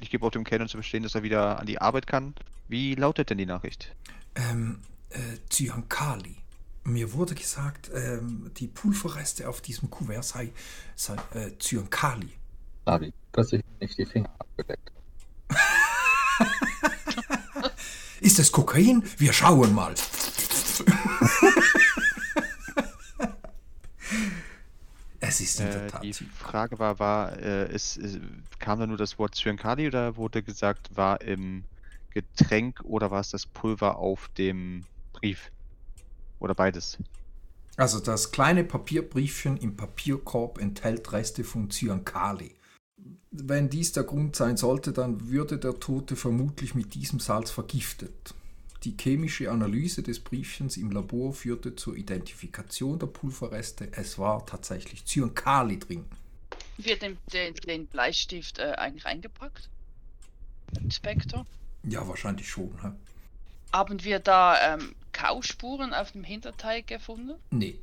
ich gebe auch dem Kellner zu verstehen, dass er wieder an die Arbeit kann. Wie lautet denn die Nachricht? ähm, äh, Zyankali. Mir wurde gesagt, ähm, die Pulverreste auf diesem Kuvert sei, sei äh, Zyankali. Navi, dass ich nicht die Finger abgedeckt <laughs> Ist das Kokain? Wir schauen mal. <laughs> es ist in der äh, Tat. Äh, die Frage war, war äh, ist, ist, kam da nur das Wort Zyankali oder wurde gesagt, war im Getränk oder war es das Pulver auf dem Brief? Oder beides? Also das kleine Papierbriefchen im Papierkorb enthält Reste von Zyankali. Wenn dies der Grund sein sollte, dann würde der Tote vermutlich mit diesem Salz vergiftet. Die chemische Analyse des Briefchens im Labor führte zur Identifikation der Pulverreste. Es war tatsächlich Zyankali drin. Wird den, den, den Bleistift äh, eigentlich eingepackt? Inspektor? Ja, wahrscheinlich schon. Hä? Haben wir da ähm, Kauspuren auf dem Hinterteil gefunden? Nee.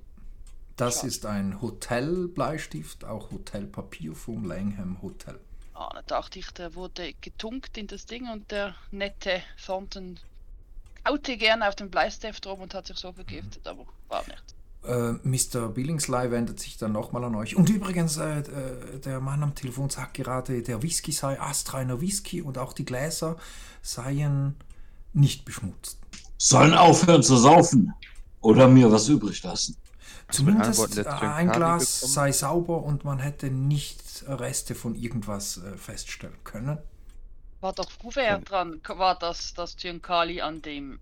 Das Schade. ist ein Hotelbleistift, auch Hotelpapier vom Langham Hotel. Ah, da dachte ich, der wurde getunkt in das Ding und der nette Thornton kaute gerne auf dem Bleistift rum und hat sich so vergiftet, aber war nicht. Äh, Mr. Billingsley wendet sich dann nochmal an euch. Und übrigens, äh, äh, der Mann am Telefon sagt gerade, der Whisky sei astreiner Whisky und auch die Gläser seien nicht beschmutzt. Sollen aufhören zu saufen oder mir was übrig lassen. Zumindest äh, ein Glas bekommen? sei sauber und man hätte nicht Reste von irgendwas äh, feststellen können. War doch Kuvert dran, war das das Zyankali an dem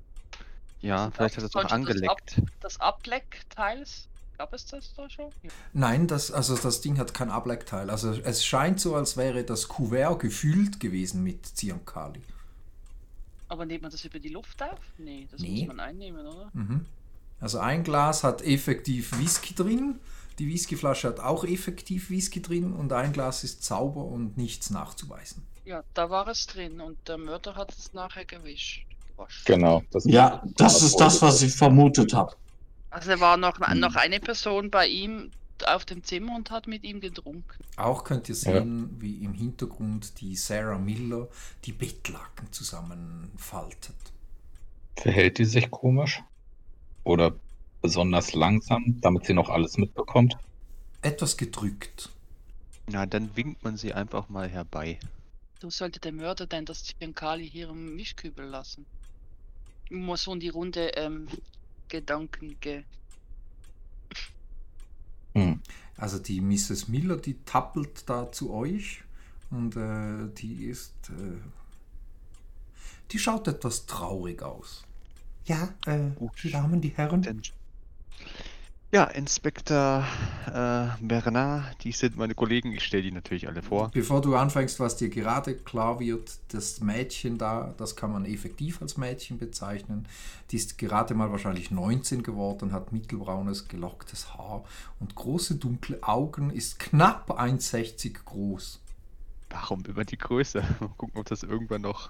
Ja, Das vielleicht hat es das angeleckt. das Ableckteils? Gab es das da schon? Ja. Nein, das, also das Ding hat kein Ableckteil. Also es scheint so, als wäre das Kuvert gefüllt gewesen mit Zyankali. Aber nimmt man das über die Luft auf? Nee, das Nee. muss man einnehmen, oder? Mhm. Also ein Glas hat effektiv Whisky drin, die Whiskyflasche hat auch effektiv Whisky drin und ein Glas ist sauber und nichts nachzuweisen. Ja, da war es drin und der Mörder hat es nachher gewischt. Wasch. Genau. Das Ja, das ist das, was ich vermutet habe. Also war noch, Hm. noch eine Person bei ihm auf dem Zimmer und hat mit ihm getrunken. Auch könnt ihr sehen, wie im Hintergrund die Sarah Miller die Bettlaken zusammenfaltet. Verhält die sich komisch? Oder besonders langsam, damit sie noch alles mitbekommt? Etwas gedrückt. Na, dann winkt man sie einfach mal herbei. So sollte der Mörder denn das Zyankali hier im Mischkübel lassen. Nur so in die Runde ähm, Gedanken ge Hm. Also die Mrs. Miller, die tappelt da zu euch und äh, die ist... Äh, die schaut etwas traurig aus. Ja, äh, die Damen, die Herren. Ja, Inspektor äh, Bernard, die sind meine Kollegen. Ich stelle die natürlich alle vor. Bevor du anfängst, was dir gerade klar wird, das Mädchen da, das kann man effektiv als Mädchen bezeichnen. Die ist gerade mal wahrscheinlich 19 geworden, hat mittelbraunes, gelocktes Haar und große dunkle Augen, ist knapp 1,60 groß. Warum über die Größe? <laughs> Mal gucken, ob das irgendwann noch.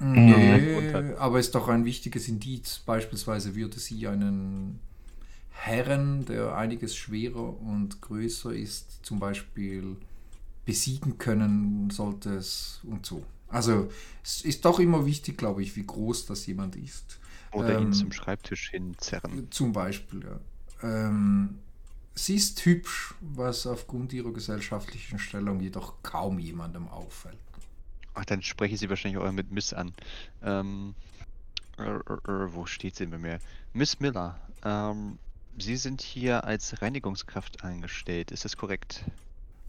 Nee, aber ist doch ein wichtiges Indiz. Beispielsweise würde sie einen Herren, der einiges schwerer und größer ist, zum Beispiel besiegen können, sollte es und so. Also es ist doch immer wichtig, glaube ich, wie groß das jemand ist. Oder ihn Ähm, zum Schreibtisch hinzerren. Zum Beispiel, ja. Ähm, sie ist hübsch, was aufgrund ihrer gesellschaftlichen Stellung jedoch kaum jemandem auffällt. Ach, dann spreche ich sie wahrscheinlich auch mit Miss an. Ähm, äh, äh, äh, wo steht sie bei mir? Miss Miller, ähm, Sie sind hier als Reinigungskraft angestellt, ist das korrekt?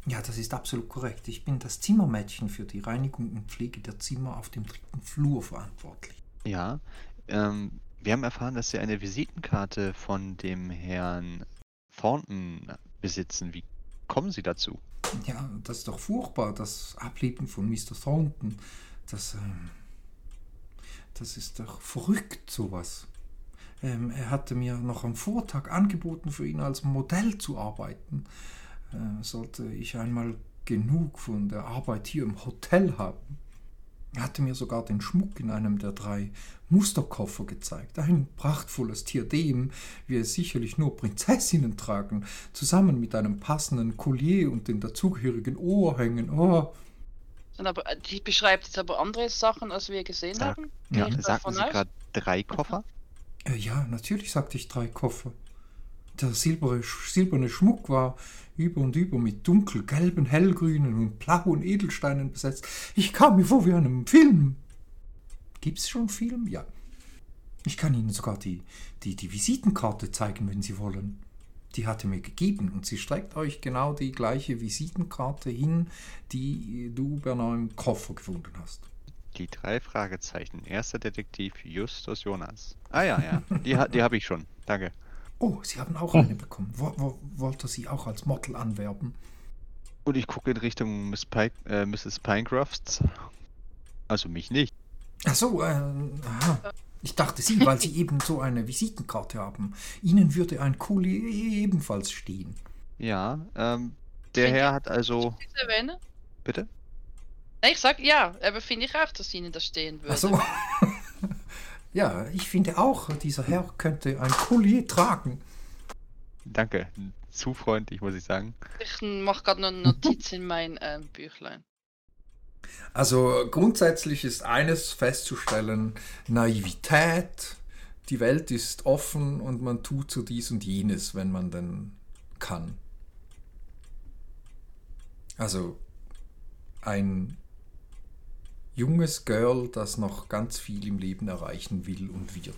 Ja, das ist absolut korrekt. Ich bin das Zimmermädchen für die Reinigung und Pflege der Zimmer auf dem dritten Flur verantwortlich. Ja. Ähm, wir haben erfahren, dass Sie eine Visitenkarte von dem Herrn Thornton besitzen. Wie kommen Sie dazu? Ja, das ist doch furchtbar, das Ableben von Mr. Thornton. Das, ähm, das ist doch verrückt, sowas. Ähm, er hatte mir noch am Vortag angeboten, für ihn als Modell zu arbeiten. Äh, sollte ich einmal genug von der Arbeit hier im Hotel haben. Er hatte mir sogar den Schmuck in einem der drei Musterkoffer gezeigt. Ein prachtvolles Diadem, wie es sicherlich nur Prinzessinnen tragen, zusammen mit einem passenden Collier und den dazugehörigen Ohrhängen. Oh, aber, die beschreibt jetzt aber andere Sachen, als wir gesehen Sag- haben. Ja, Sagten Sie gerade drei Koffer? Äh, ja, natürlich sagte ich drei Koffer. Der silberne, silberne Schmuck war über und über mit dunkelgelben, hellgrünen und blauen Edelsteinen besetzt. Ich kam mir vor wie in einem Film. Gibt's schon Film? Ja. Ich kann Ihnen sogar die, die, die Visitenkarte zeigen, wenn Sie wollen. Die hat er mir gegeben und sie streckt euch genau die gleiche Visitenkarte hin, die du, Bernard, im Koffer gefunden hast. Die drei Fragezeichen. Erster Detektiv Justus Jonas. Ah ja, ja. Die, ha- die <laughs> habe ich schon. Danke. Oh, Sie haben auch eine bekommen. Wo, wo, wollte sie auch als Model anwerben? Und ich gucke in Richtung Miss Pike, äh, Mrs. Pinecrafts. Also mich nicht. Ach so, äh, aha. Ich dachte Sie, weil Sie <laughs> eben so eine Visitenkarte haben. Ihnen würde ein Kuli ebenfalls stehen. Ja, ähm, der Herr hat also. Bitte? Nein, ich sag ja, aber finde ich auch, dass Ihnen das stehen würde. Ach so. <laughs> ja, ich finde auch, dieser Herr könnte ein Collier tragen. Danke. Zu freundlich, muss ich sagen. Ich mache gerade noch eine Notiz in mein ähm, Büchlein. Also grundsätzlich ist eines festzustellen, Naivität, die Welt ist offen und man tut so dies und jenes, wenn man denn kann. Also ein junges Girl, das noch ganz viel im Leben erreichen will und wird.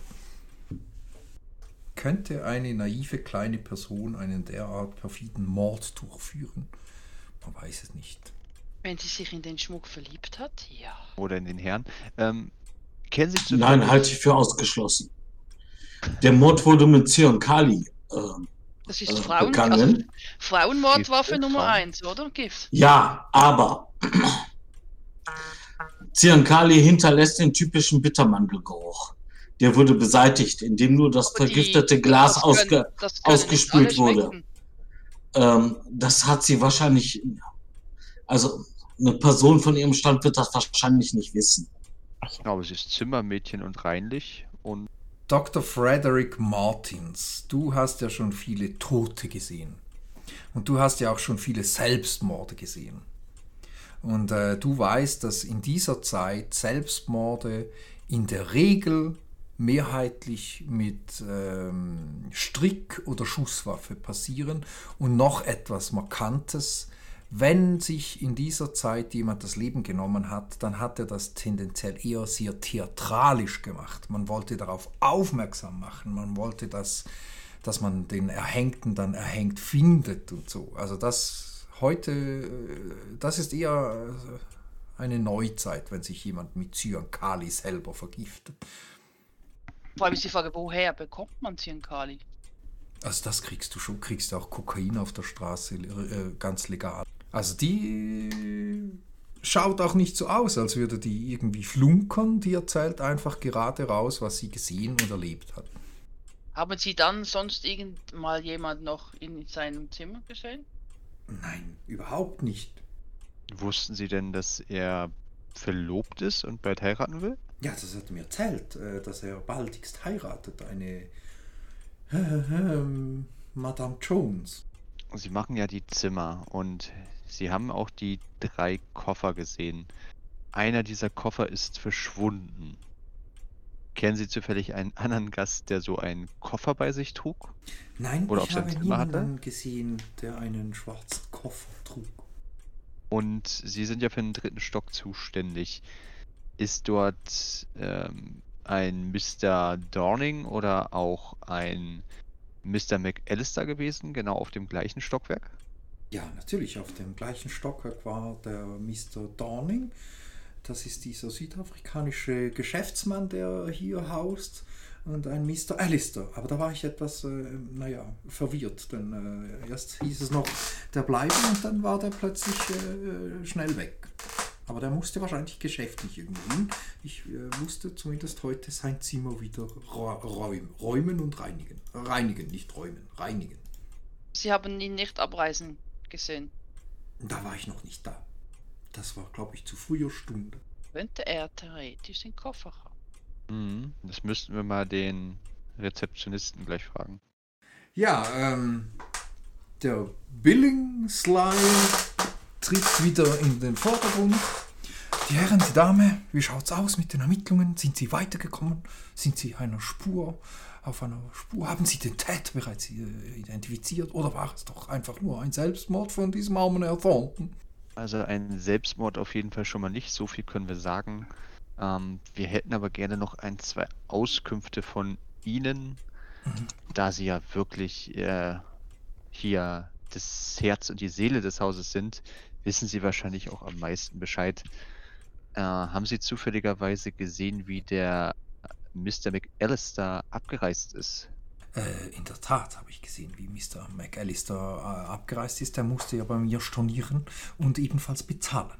Könnte eine naive kleine Person einen derart perfiden Mord durchführen? Man weiß es nicht. Wenn sie sich in den Schmuck verliebt hat, ja. Oder in den Herrn. Ähm, kennen Sie Nein, zufällig- halte ich für ausgeschlossen. Der Mord wurde mit Zion Kali. ähm, Das ist Äh, Frauen, begangen? also Frauenmordwaffe Nummer Frauen. 1, oder? Gift. Ja, aber Ziankali hinterlässt den typischen Bittermandelgeruch. Der wurde beseitigt, indem nur das Aber die- vergiftete Glas das ausge können- das können ausgespült wurde. ähm, Das hat sie wahrscheinlich. Also, eine Person von ihrem Stand wird das wahrscheinlich nicht wissen. Aber sie ist Zimmermädchen und reinlich und Dr. Frederick Martins, du hast ja schon viele Tote gesehen. Und du hast ja auch schon viele Selbstmorde gesehen. Und äh, du weißt, dass in dieser Zeit Selbstmorde in der Regel mehrheitlich mit ähm, Strick- oder Schusswaffe passieren. Und noch etwas Markantes, wenn sich in dieser Zeit jemand das Leben genommen hat, dann hat er das tendenziell eher sehr theatralisch gemacht. Man wollte darauf aufmerksam machen, man wollte, dass, dass man den Erhängten dann erhängt findet und so. Also das heute, äh, das ist eher äh, eine Neuzeit, wenn sich jemand mit Cyankali selber vergiftet. Vor allem ist die Frage, woher bekommt man Zyankali? Also das kriegst du schon, kriegst auch Kokain auf der Straße äh, ganz legal. Also die schaut auch nicht so aus, als würde die irgendwie flunkern. Die erzählt einfach gerade raus, was sie gesehen und erlebt hat. Haben Sie dann sonst irgend mal jemand noch in seinem Zimmer gesehen? Nein, überhaupt nicht. wussten Sie denn, dass er verlobt ist und bald heiraten will? Ja, das hat mir erzählt, äh, dass er baldigst heiratet. Eine ähm, Madame Jones. Sie machen ja die Zimmer und Sie haben auch die drei Koffer gesehen. Einer dieser Koffer ist verschwunden. Kennen Sie zufällig einen anderen Gast, der so einen Koffer bei sich trug? Nein, Oder ich habe Zimmer hatte? niemanden gesehen, der einen schwarzen Koffer trug. Und Sie sind ja für den dritten Stock zuständig. Ist dort ähm, ein Mr. Dorning oder auch ein Mr. McAllister gewesen, genau auf dem gleichen Stockwerk? Ja, natürlich, auf dem gleichen Stockwerk war der Mr. Dorning. Das ist dieser südafrikanische Geschäftsmann, der hier haust. Und ein Mr. Alistair. Aber da war ich etwas, äh, naja, verwirrt. Denn äh, erst hieß es noch, der bleibe und dann war der plötzlich äh, schnell weg. Aber der musste wahrscheinlich geschäftlich irgendwo hin. Ich äh, musste zumindest heute sein Zimmer wieder räu- räumen, räumen und reinigen. Reinigen, nicht räumen, reinigen. Sie haben ihn nicht abreisen gesehen. Da war ich noch nicht da. Das war, glaube ich, zu früher Stunde. Könnte er theoretisch den Koffer haben? Mhm. Das müssten wir mal den Rezeptionisten gleich fragen. Ja, ähm, der Billing-Slime tritt wieder in den Vordergrund. Die Herren, die Dame, wie schaut's aus mit den Ermittlungen? Sind Sie weitergekommen? Sind Sie einer Spur, auf einer Spur? Haben Sie den Täter bereits äh, identifiziert? Oder war es doch einfach nur ein Selbstmord von diesem armen Herr Thornton? Also ein Selbstmord auf jeden Fall schon mal nicht, so viel können wir sagen. Ähm, wir hätten aber gerne noch ein, zwei Auskünfte von Ihnen, Mhm. da Sie ja wirklich äh, hier das Herz und die Seele des Hauses sind, wissen Sie wahrscheinlich auch am meisten Bescheid. Äh, haben Sie zufälligerweise gesehen, wie der Mr. McAllister abgereist ist? Äh, in der Tat habe ich gesehen, wie Mr. McAllister äh, abgereist ist. Er musste ja bei mir stornieren und ebenfalls bezahlen.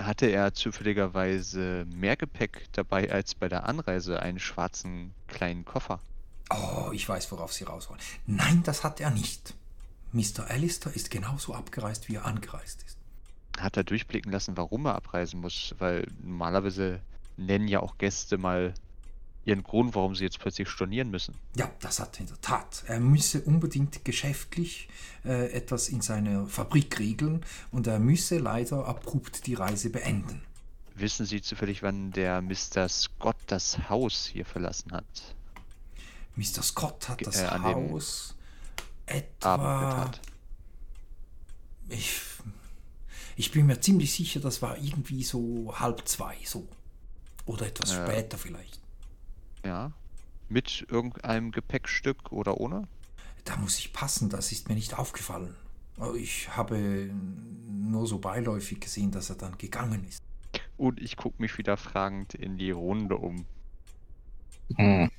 Hatte er zufälligerweise mehr Gepäck dabei als bei der Anreise, einen schwarzen kleinen Koffer? Oh, ich weiß, worauf Sie raus wollen. Nein, das hat er nicht. Mr. Allister ist genauso abgereist, wie er angereist ist. Hat er durchblicken lassen, warum er abreisen muss? Weil normalerweise nennen ja auch Gäste mal ihren Grund, warum sie jetzt plötzlich stornieren müssen. Ja, das hat er in der Tat. Er müsse unbedingt geschäftlich äh, etwas in seiner Fabrik regeln und er müsse leider abrupt die Reise beenden. Wissen Sie zufällig, wann der Mr. Scott das Haus hier verlassen hat? Mr. Scott hat das Äh, Haus etwa. Ich, ich bin mir ziemlich sicher, das war irgendwie so halb zwei, so. Oder etwas Ja. später vielleicht. Ja. Mit irgendeinem Gepäckstück oder ohne? Da muss ich passen, das ist mir nicht aufgefallen. Ich habe nur so beiläufig gesehen, dass er dann gegangen ist. Und ich gucke mich wieder fragend in die Runde um. Hm.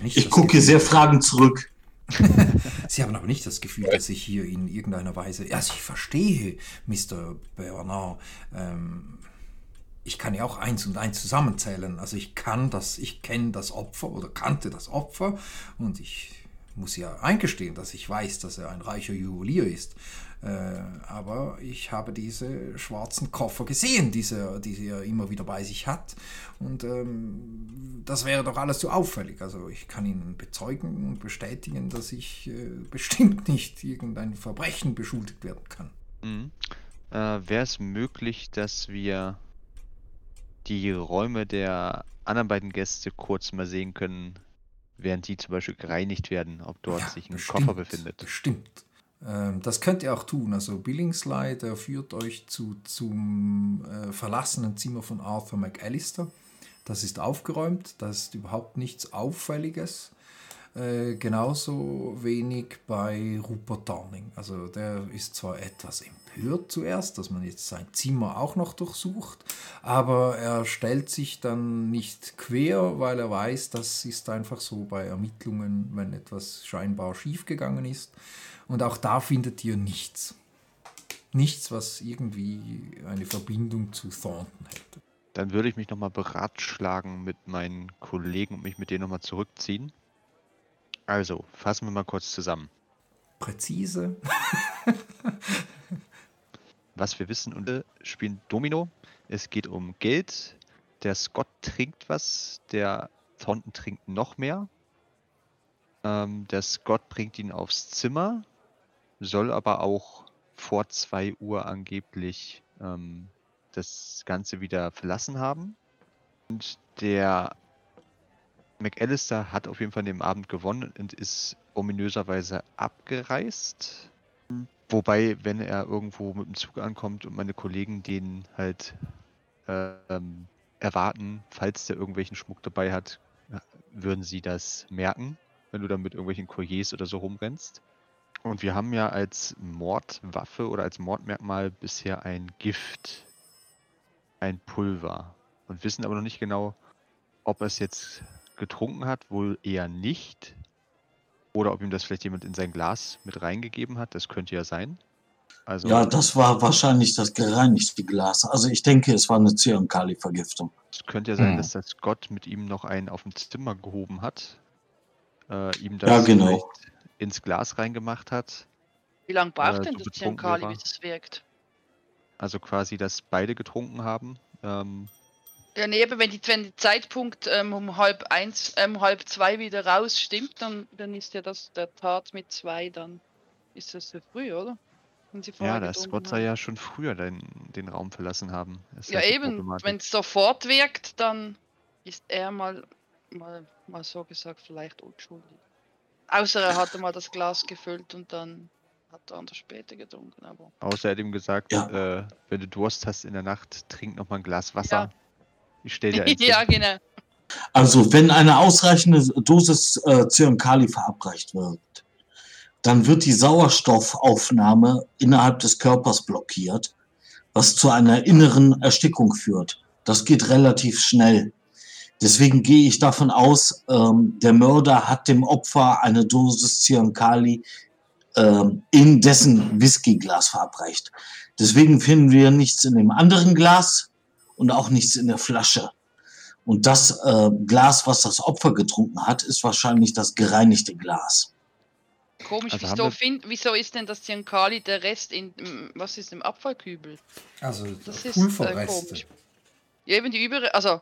Nicht Ich gucke Gefühl- sehr fragend zurück. <laughs> Sie haben aber nicht das Gefühl, dass ich hier in irgendeiner Weise. Also ich verstehe, Mr. Bernard. Ähm, ich kann ja auch eins und eins zusammenzählen. Also ich kann das, ich kenne das Opfer oder kannte das Opfer und ich muss ja eingestehen, dass ich weiß, dass er ein reicher Juwelier ist. Äh, aber ich habe diese schwarzen Koffer gesehen, diese, die er immer wieder bei sich hat. Und ähm, das wäre doch alles zu auffällig. Also ich kann Ihnen bezeugen und bestätigen, dass ich äh, bestimmt nicht irgendein Verbrechen beschuldigt werden kann. Mhm. Äh, Wäre es möglich, dass wir die Räume der anderen beiden Gäste kurz mal sehen können, während die zum Beispiel gereinigt werden, ob dort Ja, sich ein bestimmt, Koffer befindet? Bestimmt. Ähm, das könnt ihr auch tun. Also Billingsley, der führt euch zu, zum äh, verlassenen Zimmer von Arthur McAllister. Das ist aufgeräumt, da ist überhaupt nichts Auffälliges. Äh, genauso wenig bei Rupert Darning. Also der ist zwar etwas empört zuerst, dass man jetzt sein Zimmer auch noch durchsucht, aber er stellt sich dann nicht quer, weil er weiß, das ist einfach so bei Ermittlungen, wenn etwas scheinbar schiefgegangen ist. Und auch da findet ihr nichts. Nichts, was irgendwie eine Verbindung zu Thornton hätte. Dann würde ich mich nochmal beratschlagen mit meinen Kollegen und mich mit denen nochmal zurückziehen. Also, fassen wir mal kurz zusammen. Präzise. <laughs> Was wir wissen und spielen Domino. Es geht um Geld. Der Scott trinkt was, der Thornton trinkt noch mehr. Ähm, der Scott bringt ihn aufs Zimmer, soll aber auch vor 2 Uhr angeblich ähm, das Ganze wieder verlassen haben. Und der McAllister hat auf jeden Fall dem Abend gewonnen und ist ominöserweise abgereist. Wobei, wenn er irgendwo mit dem Zug ankommt und meine Kollegen den halt ähm, erwarten, falls der irgendwelchen Schmuck dabei hat, würden sie das merken, wenn du dann mit irgendwelchen Colliers oder so rumrennst. Und wir haben ja als Mordwaffe oder als Mordmerkmal bisher ein Gift, ein Pulver. Und wissen aber noch nicht genau, ob er es jetzt getrunken hat, wohl eher nicht. Oder ob ihm das vielleicht jemand in sein Glas mit reingegeben hat. Das könnte ja sein. Also, Ja, das war wahrscheinlich das gereinigte Glas. Also ich denke, es war eine Zyankali-Vergiftung. es könnte ja sein, Hm. dass der Scott mit ihm noch einen auf dem Zimmer gehoben hat. Äh, ihm das Ja, genau. ins Glas reingemacht hat. Wie lange braucht Äh, denn so das war. bis es wirkt? Also quasi, dass beide getrunken haben. Ähm, Ja, nee, aber wenn, die, wenn der Zeitpunkt ähm, um halb eins, ähm, halb zwei wieder raus stimmt, dann, dann ist ja das der Tat mit zwei, dann ist das zu früh, oder? Wenn sie ja, der Scott soll haben. ja schon früher den, den Raum verlassen haben. Ist Ja, halt eben, wenn es sofort wirkt, dann ist er mal, mal, mal so gesagt vielleicht unschuldig. Außer er hatte mal das Glas gefüllt und dann hat er anders später getrunken, aber. Außer er hat ihm gesagt, Ja. äh, wenn du Durst hast in der Nacht, trink noch mal ein Glas Wasser. Ja. Ich stell dir <laughs> ja, genau. Also wenn eine ausreichende Dosis äh, Zyankali verabreicht wird, dann wird die Sauerstoffaufnahme innerhalb des Körpers blockiert, was zu einer inneren Erstickung führt. Das geht relativ schnell. Deswegen gehe ich davon aus, ähm, der Mörder hat dem Opfer eine Dosis Zyankali ähm, in dessen Whiskyglas verabreicht. Deswegen finden wir nichts in dem anderen Glas und auch nichts in der Flasche. Und das äh, Glas, was das Opfer getrunken hat, ist wahrscheinlich das gereinigte Glas. Komisch, Also wieso, find, wieso ist denn das Ziankali der Rest in, was ist im Abfallkübel? Also Das ist äh, komisch. Ja, eben die Überreste, also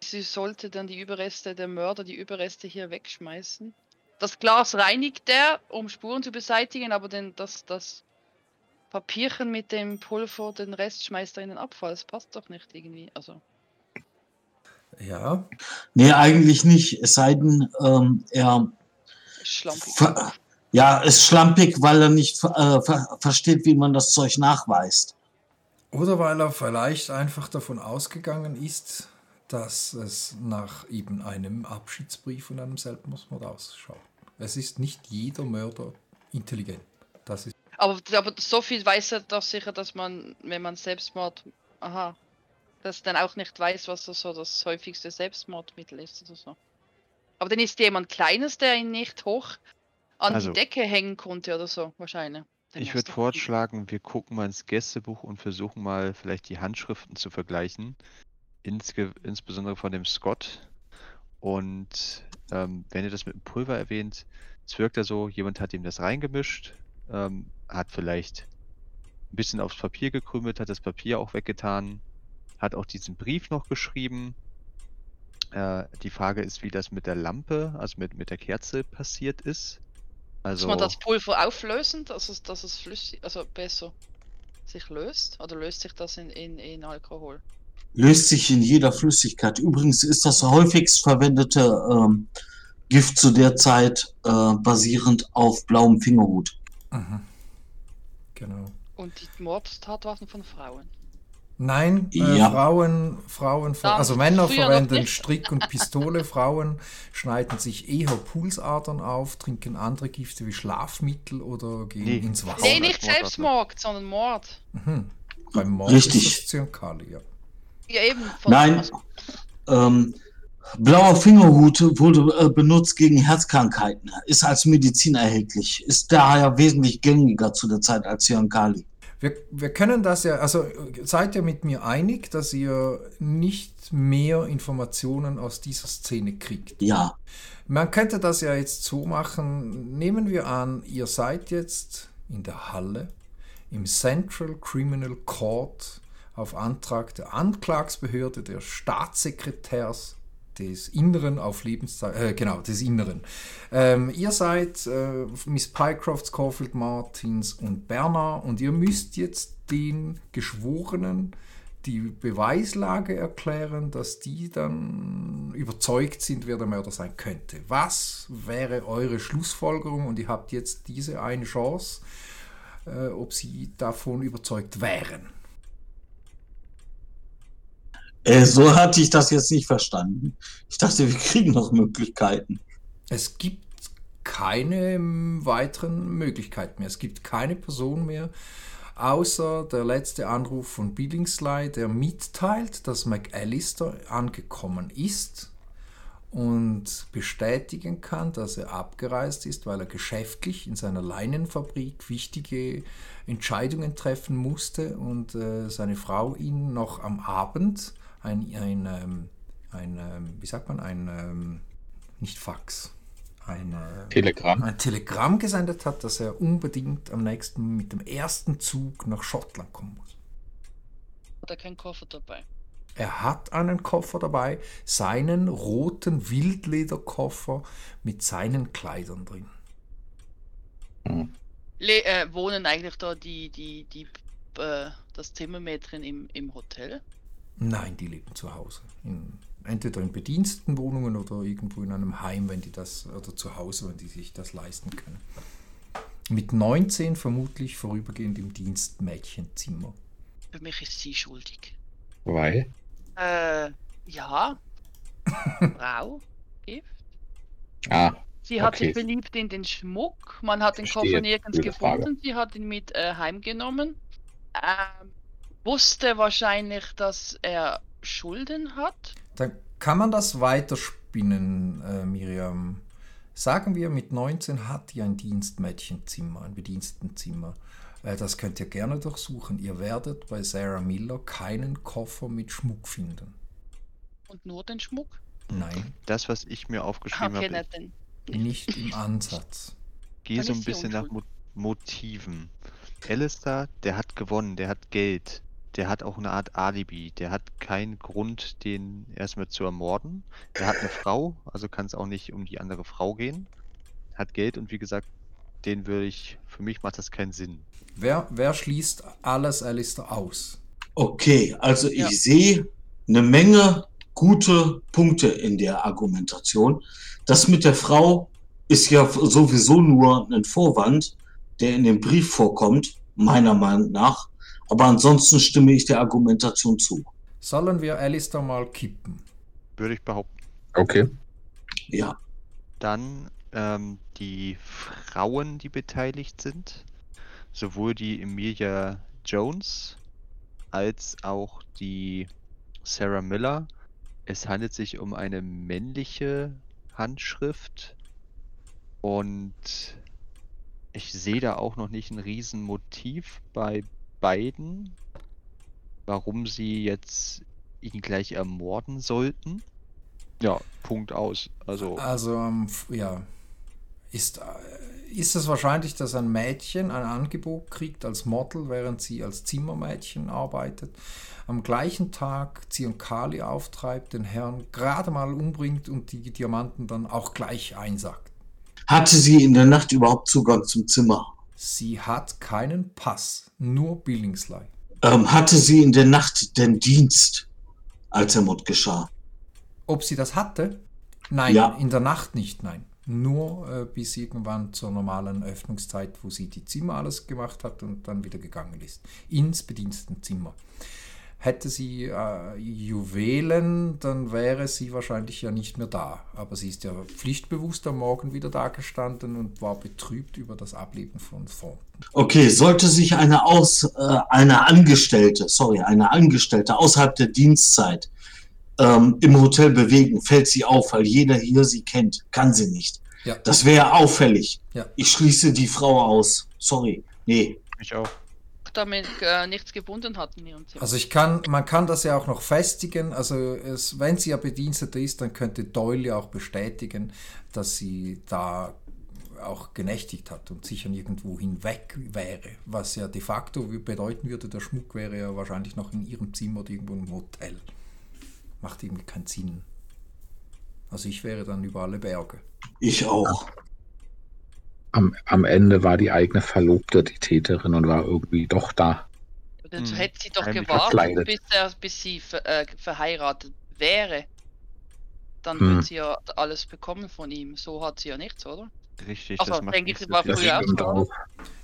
sie sollte dann die Überreste, der Mörder die Überreste hier wegschmeißen. Das Glas reinigt er, um Spuren zu beseitigen, aber den, das, das Papierchen mit dem Pulver, den Rest schmeißt er in den Abfall. Das passt doch nicht irgendwie. Also, ja, Nee, eigentlich nicht. Es sei denn, ähm, er schlampig. ja, ist schlampig, weil er nicht äh, ver versteht, wie man das Zeug nachweist. Oder weil er vielleicht einfach davon ausgegangen ist, dass es nach eben einem Abschiedsbrief und einem Selbstmord ausschaut. Es ist nicht jeder Mörder intelligent. Das ist Aber, aber so viel weiß er doch sicher, dass man, wenn man Selbstmord, aha, dass dann auch nicht weiß, was das so das häufigste Selbstmordmittel ist oder so. Aber dann ist jemand Kleines, der ihn nicht hoch an Also- die Decke hängen konnte oder so, wahrscheinlich. Dann Ich würde vorschlagen, wir gucken mal ins Gästebuch und versuchen mal vielleicht die Handschriften zu vergleichen. Insge insbesondere von dem Scott. Und ähm, wenn ihr das mit dem Pulver erwähnt, es wirkt ja so, jemand hat ihm das reingemischt, ähm, hat vielleicht ein bisschen aufs Papier gekrümelt, hat das Papier auch weggetan, hat auch diesen Brief noch geschrieben. Äh, die Frage ist, wie das mit der Lampe, also mit, mit der Kerze passiert ist. Muss Also, man das Pulver auflösen, dass es, dass es flüssig, also besser sich löst? Oder löst sich das in, in, in Alkohol? Löst sich in jeder Flüssigkeit. Übrigens ist das häufigst verwendete ähm, Gift zu der Zeit äh, basierend auf blauem Fingerhut. Mhm. Genau. Und die Mordtatwaffen von Frauen. Nein, äh, Ja. Frauen, Frauen, Dann also Männer verwenden. Strick und Pistole, Frauen schneiden sich eher Pulsadern auf, trinken andere Gifte wie Schlafmittel oder gehen Nee. ins Wasser. Nee, nicht. Selbstmord, sondern Mord. Mhm. Beim Mord Richtig. ist das Zyankali, ja. Ja, eben. Von, Nein, ähm, blauer Fingerhut wurde äh, benutzt gegen Herzkrankheiten, ist als Medizin erhältlich, ist daher wesentlich gängiger zu der Zeit als Cyankali. Wir, wir können das ja, also seid ihr mit mir einig, dass ihr nicht mehr Informationen aus dieser Szene kriegt? Ja, Man könnte das ja jetzt so machen. Nehmen wir an, ihr seid jetzt in der Halle im Central Criminal Court auf Antrag der Anklagsbehörde der Staatssekretärs des Inneren auf Lebenszeit, äh, genau, des Inneren. Ähm, ihr seid äh, Miss Pycroft, Caulfield Martins und Bernard und ihr müsst jetzt den Geschworenen die Beweislage erklären, dass die dann überzeugt sind, wer der Mörder sein könnte. Was wäre eure Schlussfolgerung? Und ihr habt jetzt diese eine Chance, äh, ob sie davon überzeugt wären. Äh, so hatte ich das jetzt nicht verstanden. Ich dachte, wir kriegen noch Möglichkeiten. Es gibt keine ähm, weiteren Möglichkeiten mehr. Es gibt keine Person mehr, außer der letzte Anruf von Billingsley, der mitteilt, dass McAllister angekommen ist und bestätigen kann, dass er abgereist ist, weil er geschäftlich in seiner Leinenfabrik wichtige Entscheidungen treffen musste und äh, seine Frau ihn noch am Abend ein, ein, ähm, ein ähm, wie sagt man, ein, ähm, nicht Fax, ein, äh, Telegramm. ein Telegramm gesendet hat, dass er unbedingt am nächsten mit dem ersten Zug nach Schottland kommen muss. Hat er keinen Koffer dabei. Er hat einen Koffer dabei, seinen roten Wildlederkoffer mit seinen Kleidern drin. Le äh, wohnen eigentlich da die, die, die, äh, das Zimmermädchen im, im Hotel? Nein, die leben zu Hause. In, entweder in Bedienstetenwohnungen oder irgendwo in einem Heim, wenn die das, oder zu Hause, wenn die sich das leisten können. Mit 19 vermutlich vorübergehend im Dienstmädchenzimmer. Für mich ist sie schuldig. Weil? Äh, ja. <laughs> Frau? Gift? Ah, Sie hat Okay. sich beliebt in den Schmuck. Man hat den Verstehe. Koffer nirgends Gute Frage. gefunden. Sie hat ihn mit äh, heimgenommen. Ähm, wusste wahrscheinlich, dass er Schulden hat. Dann kann man das weiterspinnen, äh, Miriam. Sagen wir, mit 19 hat ihr ein Dienstmädchenzimmer, ein Bedienstenzimmer. Äh, das könnt ihr gerne durchsuchen. Ihr werdet bei Sarah Miller keinen Koffer mit Schmuck finden. Und nur den Schmuck. Nein, Das, was ich mir aufgeschrieben Okay, habe, nicht den. nicht im Ansatz. gehe Dann so ein bisschen nach Mo. Motiven. Alistair, der hat gewonnen, der hat Geld, der hat auch eine Art Alibi, der hat keinen Grund, den erstmal zu ermorden. Der hat eine Frau, also kann es auch nicht um die andere Frau gehen. Hat Geld und wie gesagt, den würde ich, für mich macht das keinen Sinn. Wer, wer schließt alles Alistair aus? Okay, also ich Ja. sehe eine Menge gute Punkte in der Argumentation. Das mit der Frau ist ja sowieso nur ein Vorwand, der in dem Brief vorkommt, meiner Meinung nach. Aber ansonsten stimme ich der Argumentation zu. Sollen wir Alistair mal kippen? Würde ich behaupten. Okay. Ja, Dann ähm, die Frauen, die beteiligt sind, sowohl die Emilia Jones als auch die Sarah Miller. Es handelt sich um eine männliche Handschrift und ich sehe da auch noch nicht ein Riesenmotiv bei beiden, warum sie jetzt ihn gleich ermorden sollten. Ja, Punkt aus. Also. Also, ähm, ja. Ist, äh, ist es wahrscheinlich, dass ein Mädchen ein Angebot kriegt als Model, während sie als Zimmermädchen arbeitet, am gleichen Tag Zyankali auftreibt, den Herrn gerade mal umbringt und die Diamanten dann auch gleich einsackt? hatte sie in der Nacht überhaupt Zugang zum Zimmer? Sie hat keinen Pass, nur Billingsley. Ähm, hatte sie in der Nacht den Dienst, als der Mord geschah? Ob sie das hatte? Nein, Ja. in der Nacht nicht, nein. Nur äh, bis irgendwann zur normalen Öffnungszeit, wo sie die Zimmer alles gemacht hat und dann wieder gegangen ist. Ins Bedienstenzimmer. Hätte sie äh, Juwelen, dann wäre sie wahrscheinlich ja nicht mehr da. Aber sie ist ja pflichtbewusst am Morgen wieder da gestanden und war betrübt über das Ableben von Thornton. Okay, sollte sich eine aus äh, eine Angestellte, sorry, eine Angestellte außerhalb der Dienstzeit ähm, im Hotel bewegen, fällt sie auf, weil jeder hier sie kennt, kann sie nicht. Ja. Das wäre auffällig. Ja. Ich schließe die Frau aus. Sorry. Nee. Ich auch. Damit äh, nichts gebunden hat in ihrem Zimmer. Also ich kann, man kann das ja auch noch festigen. Also es, wenn sie ja Bedienstete ist, dann könnte Doyle ja auch bestätigen, dass sie da auch genächtigt hat und sicher nirgendwo hinweg wäre. Was ja de facto bedeuten würde, der Schmuck wäre ja wahrscheinlich noch in ihrem Zimmer oder irgendwo im Hotel. Macht irgendwie keinen Sinn. Also ich wäre dann über alle Berge. Ich auch. Am, am Ende war die eigene Verlobte die Täterin und war irgendwie doch da. Dann Hm, hätte sie doch gewartet, bis, er, bis sie ver, äh, verheiratet wäre. Dann Hm. würde sie ja alles bekommen von ihm. So hat sie ja nichts, oder? Richtig, Also, das macht denke nicht ich, war früher so. auch.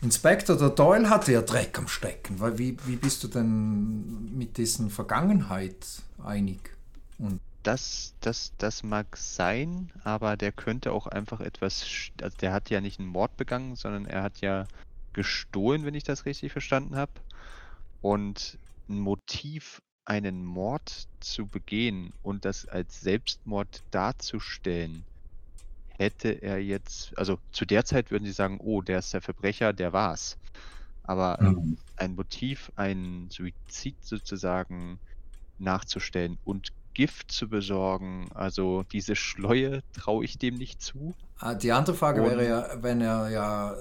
Inspektor der Doyle hatte ja Dreck am Stecken. Weil wie, wie bist du denn mit dessen Vergangenheit einig? Und Das, das, das mag sein, aber der könnte auch einfach etwas, also der hat ja nicht einen Mord begangen, sondern er hat ja gestohlen, wenn ich das richtig verstanden habe. Und ein Motiv, einen Mord zu begehen und das als Selbstmord darzustellen, hätte er jetzt, also zu der Zeit würden sie sagen, oh, der ist der Verbrecher, der war's. Aber Mhm. ein Motiv, einen Suizid sozusagen nachzustellen und Gift zu besorgen, also diese Schleue traue ich dem nicht zu. Ah, Die andere Frage Und- wäre ja, wenn er ja äh,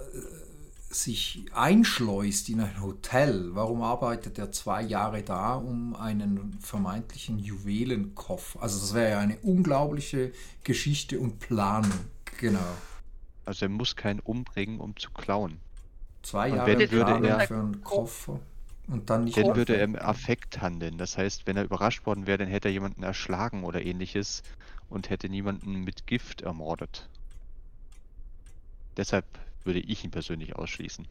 sich einschleust in ein Hotel, warum arbeitet er zwei Jahre da, um einen vermeintlichen Juwelenkoffer? Also das wäre ja eine unglaubliche Geschichte und Planung. Genau. Also er muss keinen umbringen, um zu klauen. Zwei Jahre Planung er- für einen Koffer und dann nicht Dann würde er im. Affekt handeln. Das heißt, wenn er überrascht worden wäre, dann hätte er jemanden erschlagen oder ähnliches und hätte niemanden mit Gift ermordet. Deshalb würde ich ihn persönlich ausschließen.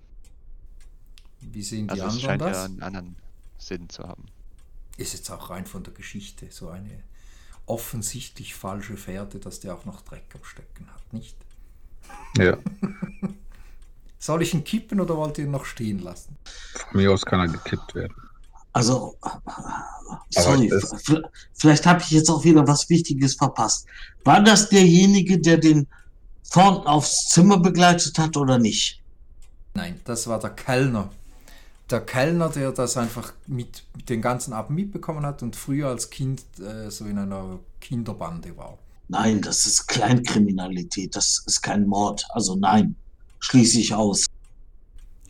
Wie sehen die Also es anderen scheint das? ja einen anderen Sinn zu haben. Ist jetzt auch rein von der Geschichte so eine offensichtlich falsche Fährte, dass der auch noch Dreck am Stecken hat, nicht? Ja, <laughs> Soll ich ihn kippen oder wollt ihr ihn noch stehen lassen? von mir aus kann er gekippt werden. Also, sorry, vielleicht habe ich jetzt auch wieder was Wichtiges verpasst. War das derjenige, der den Thornton aufs Zimmer begleitet hat oder nicht? Nein, das war der Kellner. Der Kellner, der das einfach mit, mit den ganzen Abend mitbekommen hat und früher als Kind äh, so in einer Kinderbande war. Nein, das ist Kleinkriminalität, das ist kein Mord. Also nein, schließe ich aus.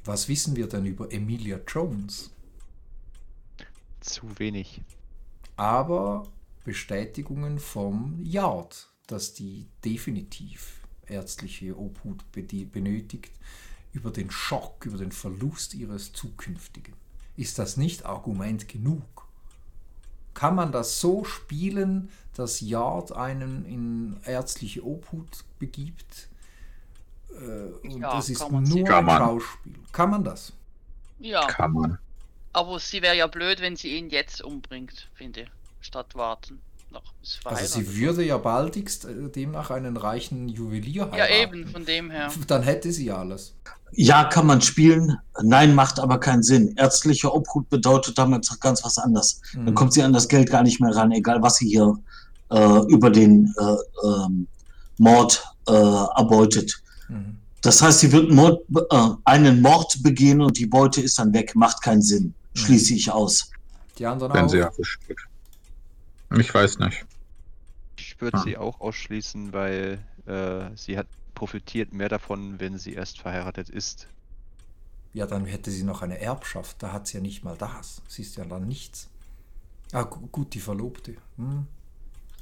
Was wissen wir denn über Emilia Jones? Zu wenig. Aber Bestätigungen vom Yard, dass die definitiv ärztliche Obhut benötigt über den Schock, über den Verlust ihres zukünftigen. Ist das nicht Argument genug? Kann man das so spielen, dass Yard einen in ärztliche Obhut begibt? Äh, und Ja, das ist nur Kann ein. Schauspiel. Kann man das? Ja, Kann man. aber sie wäre ja blöd, wenn sie ihn jetzt umbringt, finde ich. Statt warten. Noch bis Also sie würde ja baldigst äh, demnach einen reichen Juwelier Ja, heiraten. eben, von dem her. Dann hätte sie alles. Ja, kann man spielen. Nein, macht aber keinen Sinn. Ärztliche Obhut bedeutet damals ganz was anderes. Dann Mhm. kommt sie an das Geld gar nicht mehr ran, egal was sie hier äh, über den äh, ähm, Mord äh, erbeutet. Mhm. Das heißt, sie wird Mord, äh, einen Mord begehen und die Beute ist dann weg. Macht keinen Sinn. Schließe ich aus. Die anderen Wenn auch. sie ja besteht. Ich weiß nicht. Ich würde Ah. sie auch ausschließen, weil äh, sie hat profitiert mehr davon, wenn sie erst verheiratet ist. Ja, dann hätte sie noch eine Erbschaft. Da hat sie ja nicht mal das. Sie ist ja dann nichts. Ah, gu- gut, die Verlobte. Hm.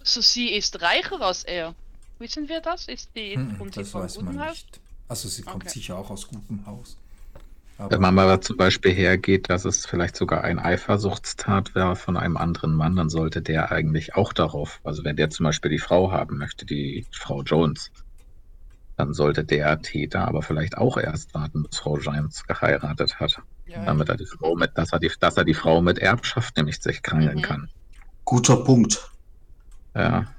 So, sie ist reicher als er. Wissen wir das? Ist die, Hm, kommt sie Das vom weiß man nicht. Also sie kommt Okay. sicher auch aus gutem Haus. Wenn man mal zum Beispiel hergeht, dass es vielleicht sogar ein Eifersuchtstat wäre von einem anderen Mann, dann sollte der eigentlich auch darauf, also wenn der zum Beispiel die Frau haben möchte, die Frau Jones, dann sollte der Täter aber vielleicht auch erst warten, bis Frau Jones geheiratet hat, Ja, damit er die Frau mit, dass er die, dass er die Frau mit Erbschaft nämlich sich krallen Mhm. kann. Guter Punkt. Ja.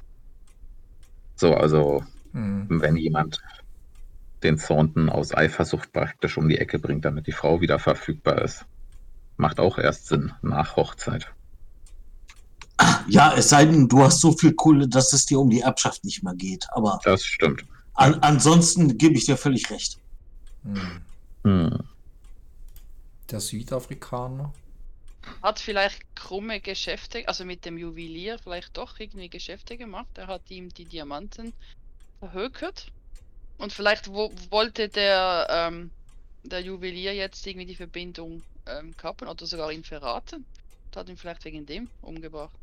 So, also Hm. wenn jemand den Thornton aus Eifersucht praktisch um die Ecke bringt, damit die Frau wieder verfügbar ist. Macht auch erst Sinn nach Hochzeit. Ja, es sei denn, du hast so viel Kohle, dass es dir um die Erbschaft nicht mehr geht. Aber Das stimmt. an, ansonsten gebe ich dir völlig recht. Hm. Hm. Der Südafrikaner. Hat vielleicht krumme Geschäfte, also mit dem Juwelier vielleicht doch irgendwie Geschäfte gemacht. Er hat ihm die Diamanten verhökert. Und vielleicht wo, wollte der, ähm, der Juwelier jetzt irgendwie die Verbindung ähm, kappen oder sogar ihn verraten. Und hat ihn vielleicht wegen dem umgebracht.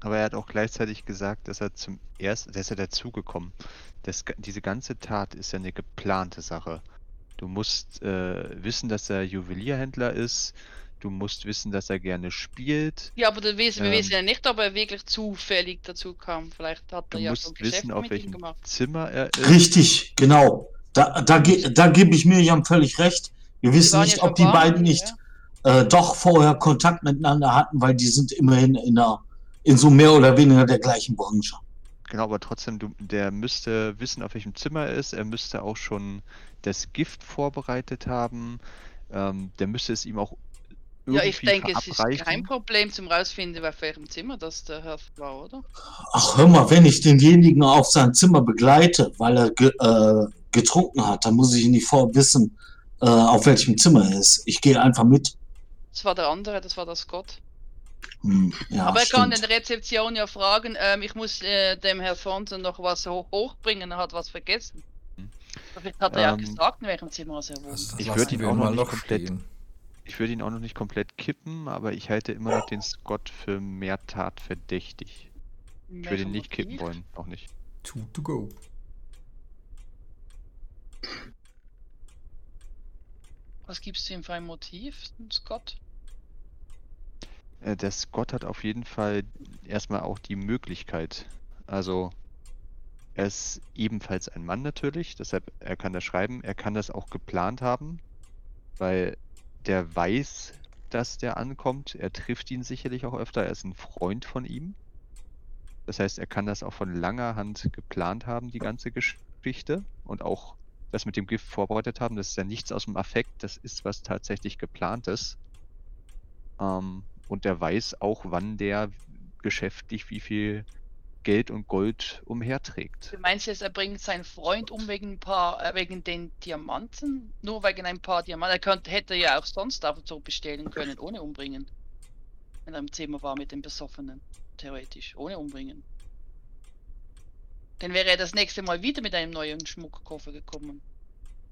Aber er hat auch gleichzeitig gesagt, dass er zum ersten, ist ja dazugekommen. Ga- diese ganze Tat ist ja eine geplante Sache. Du musst äh, wissen, dass er Juwelierhändler ist. Du musst wissen, dass er gerne spielt. Ja, aber das wissen, wir Ähm. wissen ja nicht, ob er wirklich zufällig dazu kam. Vielleicht hat Du er ja musst schon Geschäfte wissen, auf welchem. Zimmer er ist. Richtig, genau. Da, da, da gebe ich Miriam völlig recht. Wir Die wissen waren nicht, ja ob die warm, beiden nicht äh, doch vorher Kontakt miteinander hatten, weil die sind immerhin in, einer, in so mehr oder weniger der gleichen Branche. Genau, aber trotzdem, du, der müsste wissen, auf welchem Zimmer er ist. Er müsste auch schon das Gift vorbereitet haben. Ähm, der müsste es ihm auch Ja, ich denke, es ist kein Problem zum rausfinden, auf welchem Zimmer das der Herr war, oder? Ach, hör mal, wenn ich denjenigen auf sein Zimmer begleite, weil er ge, äh, getrunken hat, dann muss ich nicht vorher wissen, äh, auf welchem Zimmer er ist. Ich gehe einfach mit. Das war der andere, das war der Scott. Hm, ja, Aber er kann in stimmt. der Rezeption ja fragen, ähm, ich muss äh, dem Herr Thornton noch was ho hochbringen, er hat was vergessen. Hm. Vielleicht hat er ja Ähm, gesagt, in welchem Zimmer er wohnt. Also das Ich lassen würd ihn auch mal nicht noch komplett- stehen. Ich würde ihn auch noch nicht komplett kippen, aber ich halte immer noch den Scott für mehr Tat verdächtig. Ich würde ihn nicht kippen wollen, auch nicht. Two to go. Was gibst du ihm für ein Motiv, Scott? Äh, der Scott hat auf jeden Fall erstmal auch die Möglichkeit. Also, er ist ebenfalls ein Mann natürlich, deshalb er kann das schreiben. Er kann das auch geplant haben, weil der weiß, dass der ankommt. Er trifft ihn sicherlich auch öfter. Er ist ein Freund von ihm. Das heißt, er kann das auch von langer Hand geplant haben, die ganze Geschichte. Und auch das mit dem Gift vorbereitet haben. Das ist ja nichts aus dem Affekt, das ist was tatsächlich geplantes. Ähm, und der weiß auch, wann der geschäftlich wie viel Geld und Gold umherträgt. Du meinst jetzt, er bringt seinen Freund um wegen ein paar, äh, wegen den Diamanten? Nur wegen ein paar Diamanten? Er könnte, hätte ja auch sonst einfach so bestehlen können, ohne umbringen. Wenn er im Zimmer war mit dem Besoffenen. Theoretisch, ohne umbringen. Dann wäre er das nächste Mal wieder mit einem neuen Schmuckkoffer gekommen.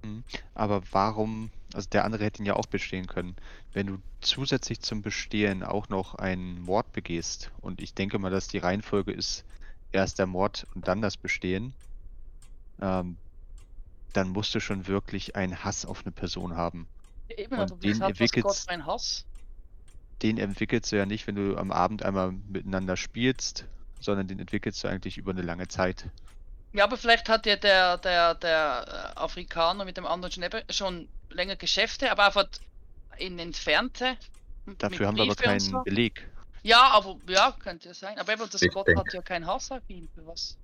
Mhm. Aber warum, also der andere hätte ihn ja auch bestehen können. Wenn du zusätzlich zum Bestehen auch noch einen Mord begehst, und ich denke mal, dass die Reihenfolge ist, erst der Mord und dann das Bestehen, ähm, dann musst du schon wirklich einen Hass auf eine Person haben. Ja, eben, Und aber den Gott ein Hass? Den entwickelst du ja nicht, wenn du am Abend einmal miteinander spielst, sondern den entwickelst du eigentlich über eine lange Zeit. Ja, aber vielleicht hat ja der, der, der äh, Afrikaner mit dem anderen schon, eben schon länger Geschäfte, aber einfach in Entfernte. Dafür haben wir aber keinen so. Beleg. Ja, aber ja, könnte ja sein. Aber eben, das Ich Gott denk- hat ja auf ihn. Für was?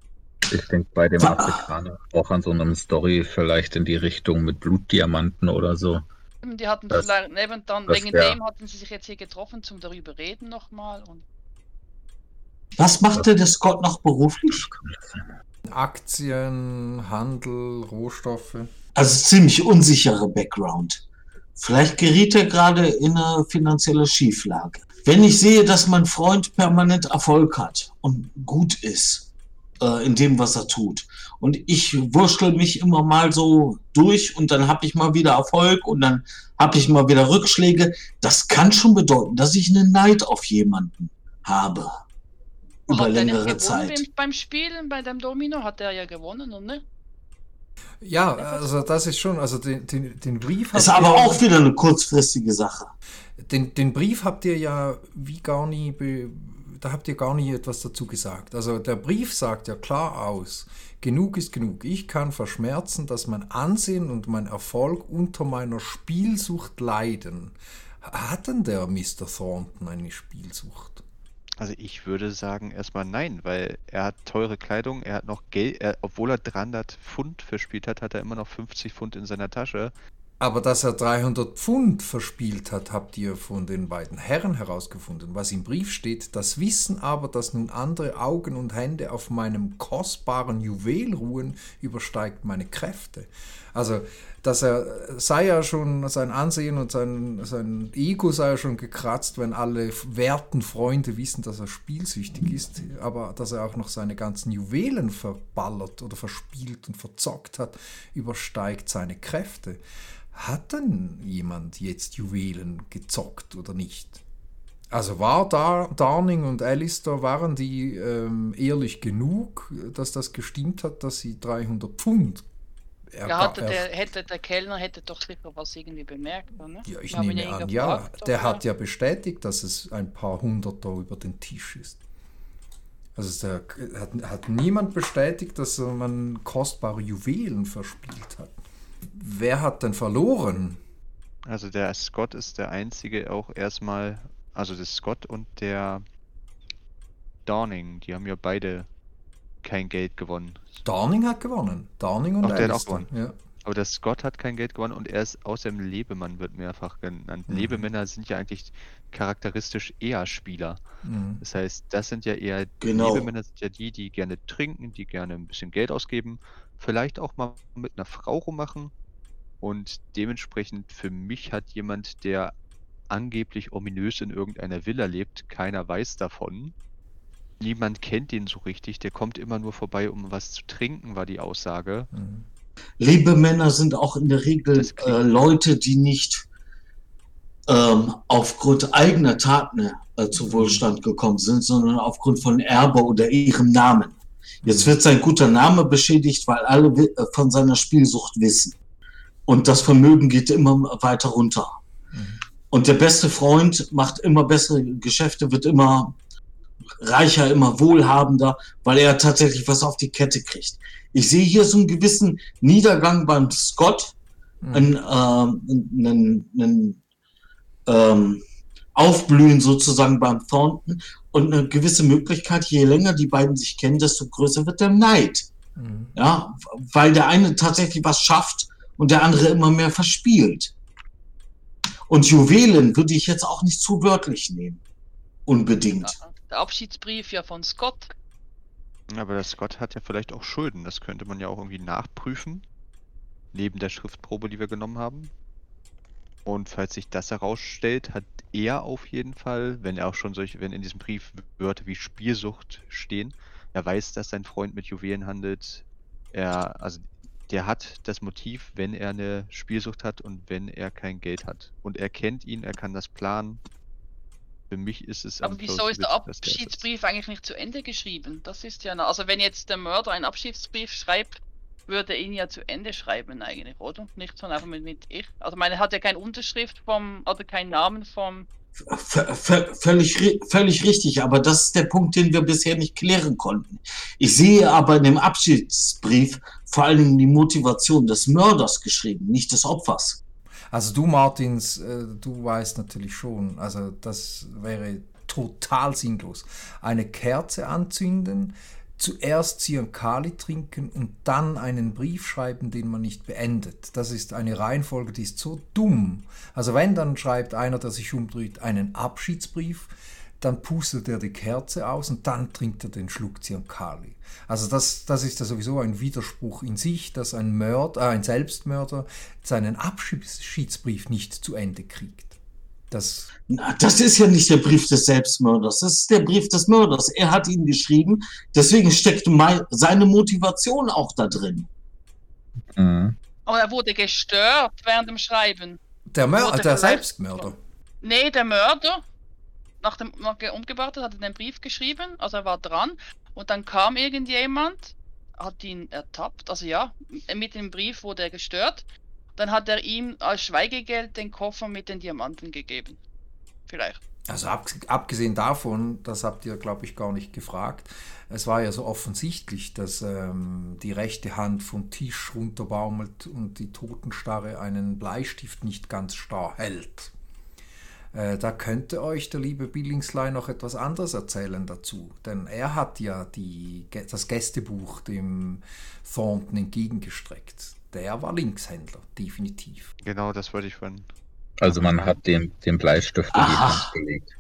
Ich denke bei dem Wa- Afrikaner auch an so einem Story vielleicht in die Richtung mit Blutdiamanten oder so. Eben, Die hatten Das- vielleicht neben dann, das wegen wär- dem hatten sie sich jetzt hier getroffen, zum darüber reden nochmal. Und Was machte der Scott noch beruflich? Aktien, Handel, Rohstoffe. Also ziemlich unsichere Background. Vielleicht geriet er gerade in eine finanzielle Schieflage. Wenn ich sehe, dass mein Freund permanent Erfolg hat und gut ist äh, in dem, was er tut, und ich wurschtel mich immer mal so durch und dann habe ich mal wieder Erfolg und dann habe ich mal wieder Rückschläge, das kann schon bedeuten, dass ich einen Neid auf jemanden habe. Über er längere Zeit. beim, Spielen, bei dem Domino hat er ja gewonnen, oder ne? Ja, also das ist schon, also den, den, den Brief Ist aber auch wieder eine kurzfristige Sache. Den, den Brief habt ihr ja wie gar nie, da habt ihr gar nie etwas dazu gesagt. Also der Brief sagt ja klar aus, genug ist genug. Ich kann verschmerzen, dass mein Ansehen und mein Erfolg unter meiner Spielsucht leiden. Hat denn der Mr. Thornton eine Spielsucht? Also ich würde sagen erstmal nein, weil er hat teure Kleidung, er hat noch Geld, er, obwohl er 300 Pfund verspielt hat, hat er immer noch 50 Pfund in seiner Tasche. Aber dass er 300 Pfund verspielt hat, habt ihr von den beiden Herren herausgefunden. Was im Brief steht, das Wissen aber, dass nun andere Augen und Hände auf meinem kostbaren Juwel ruhen, übersteigt meine Kräfte. Also, dass er sei ja schon, sein Ansehen und sein, sein Ego sei ja schon gekratzt, wenn alle werten Freunde wissen, dass er spielsüchtig ist, aber dass er auch noch seine ganzen Juwelen verballert oder verspielt und verzockt hat, übersteigt seine Kräfte. Hat denn jemand jetzt Juwelen gezockt oder nicht? Also war Dar Darning und Alistair, waren die ähm, ehrlich genug, dass das gestimmt hat, dass sie 300 Pfund Ja, erga- hatte er- der, hätte der Kellner hätte doch sicher was irgendwie bemerkt, oder? ne? Ja, ich Wir nehme an, ja. Der hat ja bestätigt, dass es ein paar Hunderter über den Tisch ist. Also der, hat, hat niemand bestätigt, dass man kostbare Juwelen verspielt hat. Wer hat denn verloren? Also der Scott ist der einzige auch erstmal, also der Scott und der Dawning, die haben ja beide kein Geld gewonnen. Darning hat gewonnen. Darning und Ach, der hat auch Alistair. Ja. Aber der Scott hat kein Geld gewonnen und er ist außerdem Lebemann, wird mehrfach genannt. Mhm. Lebemänner sind ja eigentlich charakteristisch eher Spieler. Mhm. Das heißt, das sind ja eher, Genau. Lebemänner sind ja die, die gerne trinken, die gerne ein bisschen Geld ausgeben, vielleicht auch mal mit einer Frau rummachen. Und dementsprechend für mich hat jemand, der angeblich ominös in irgendeiner Villa lebt, keiner weiß davon. Niemand kennt ihn so richtig, der kommt immer nur vorbei, um was zu trinken, war die Aussage. Mhm. Lebemänner sind auch in der Regel äh, Leute, die nicht ähm, aufgrund eigener Taten äh, zu Wohlstand gekommen sind, sondern aufgrund von Erbe oder ihrem Namen. Jetzt wird sein guter Name beschädigt, weil alle äh, von seiner Spielsucht wissen. Und das Vermögen geht immer weiter runter. Mhm. Und der beste Freund macht immer bessere Geschäfte, wird immer reicher, immer wohlhabender, weil er tatsächlich was auf die Kette kriegt. Ich sehe hier so einen gewissen Niedergang beim Scott, Mhm. ein, ähm, einen, einen ähm, Aufblühen sozusagen beim Thornton und eine gewisse Möglichkeit, je länger die beiden sich kennen, desto größer wird der Neid. Mhm. Ja, weil der eine tatsächlich was schafft und der andere immer mehr verspielt. Und Juwelen würde ich jetzt auch nicht zu wörtlich nehmen. Unbedingt. Der Abschiedsbrief ja von Scott. Aber der Scott hat ja vielleicht auch Schulden. Das könnte man ja auch irgendwie nachprüfen. Neben der Schriftprobe, die wir genommen haben. Und falls sich das herausstellt, hat er auf jeden Fall, wenn er auch schon solche, wenn in diesem Brief Wörter wie Spielsucht stehen, er weiß, dass sein Freund mit Juwelen handelt. Er, also der hat das Motiv, wenn er eine Spielsucht hat und wenn er kein Geld hat. Und er kennt ihn, er kann das planen. Für mich ist es. Aber wieso ist der Abschiedsbrief eigentlich nicht zu Ende geschrieben? Das ist ja, also wenn jetzt der Mörder einen Abschiedsbrief schreibt, würde er ihn ja zu Ende schreiben eigentlich, oder? Nicht so einfach mit, mit ich. Also meine, er hat ja keine Unterschrift vom, oder keinen Namen vom. V v völlig, ri- völlig richtig, aber das ist der Punkt, den wir bisher nicht klären konnten. Ich sehe aber in dem Abschiedsbrief vor allen Dingen die Motivation des Mörders geschrieben, nicht des Opfers. Also du, Martins, äh, du weißt natürlich schon, also das wäre total sinnlos. Eine Kerze anzünden, zuerst Zyankali trinken und dann einen Brief schreiben, den man nicht beendet. Das ist eine Reihenfolge, die ist so dumm. Also wenn, dann schreibt einer, der sich umdreht, einen Abschiedsbrief, dann pustet er die Kerze aus und dann trinkt er den Schluck Zyankali. Also das, das ist ja sowieso ein Widerspruch in sich, dass ein Mörder, äh, ein Selbstmörder seinen Abschiedsbrief nicht zu Ende kriegt. Das, Na, Das ist ja nicht der Brief des Selbstmörders, das ist der Brief des Mörders. Er hat ihn geschrieben, deswegen steckt seine Motivation auch da drin. Mhm. Aber er wurde gestört während dem Schreiben. der Mörder, Wurde der Selbstmörder. Nee, der Mörder, nach dem nach er umgebracht hat, hat er den Brief geschrieben, also er war dran. Und dann kam irgendjemand, hat ihn ertappt, also ja, mit dem Brief wurde er gestört. Dann hat er ihm als Schweigegeld den Koffer mit den Diamanten gegeben. Vielleicht. Also ab, abgesehen davon, das habt ihr, glaube ich, gar nicht gefragt, es war ja so offensichtlich, dass ähm, die rechte Hand vom Tisch runterbaumelt und die Totenstarre einen Bleistift nicht ganz starr hält. Äh, da könnte euch der liebe Billingsley noch etwas anderes erzählen dazu, denn er hat ja die, das Gästebuch dem Thornton entgegengestreckt. Der war Linkshändler, definitiv. Genau, das wollte ich von. Also man hat den, den Bleistift in die. Hand gelegt.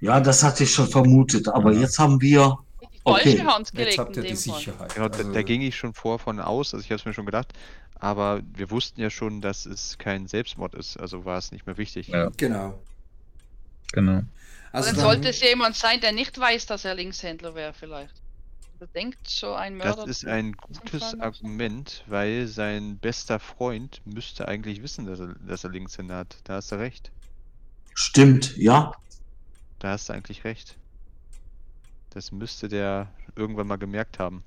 Ja, das hatte ich schon vermutet, aber Ja. jetzt haben wir, Die Okay, Jetzt habt ihr die dem. Sicherheit. Genau, da, Also- da ging ich schon vor von aus, also ich habe es mir schon gedacht. Aber wir wussten ja schon, dass es kein Selbstmord ist, also war es nicht mehr wichtig. Ja. Genau. Genau. Also dann, dann- sollte es jemand sein, der nicht weiß, dass er Linkshändler wäre, vielleicht. Oder denkt so ein Mörder. Das ist ein gutes. Argument, weil sein bester Freund müsste eigentlich wissen, dass er, dass er Linkshänder hat. Da hast du recht. stimmt, ja, Da hast du eigentlich recht. Das müsste der irgendwann mal gemerkt haben.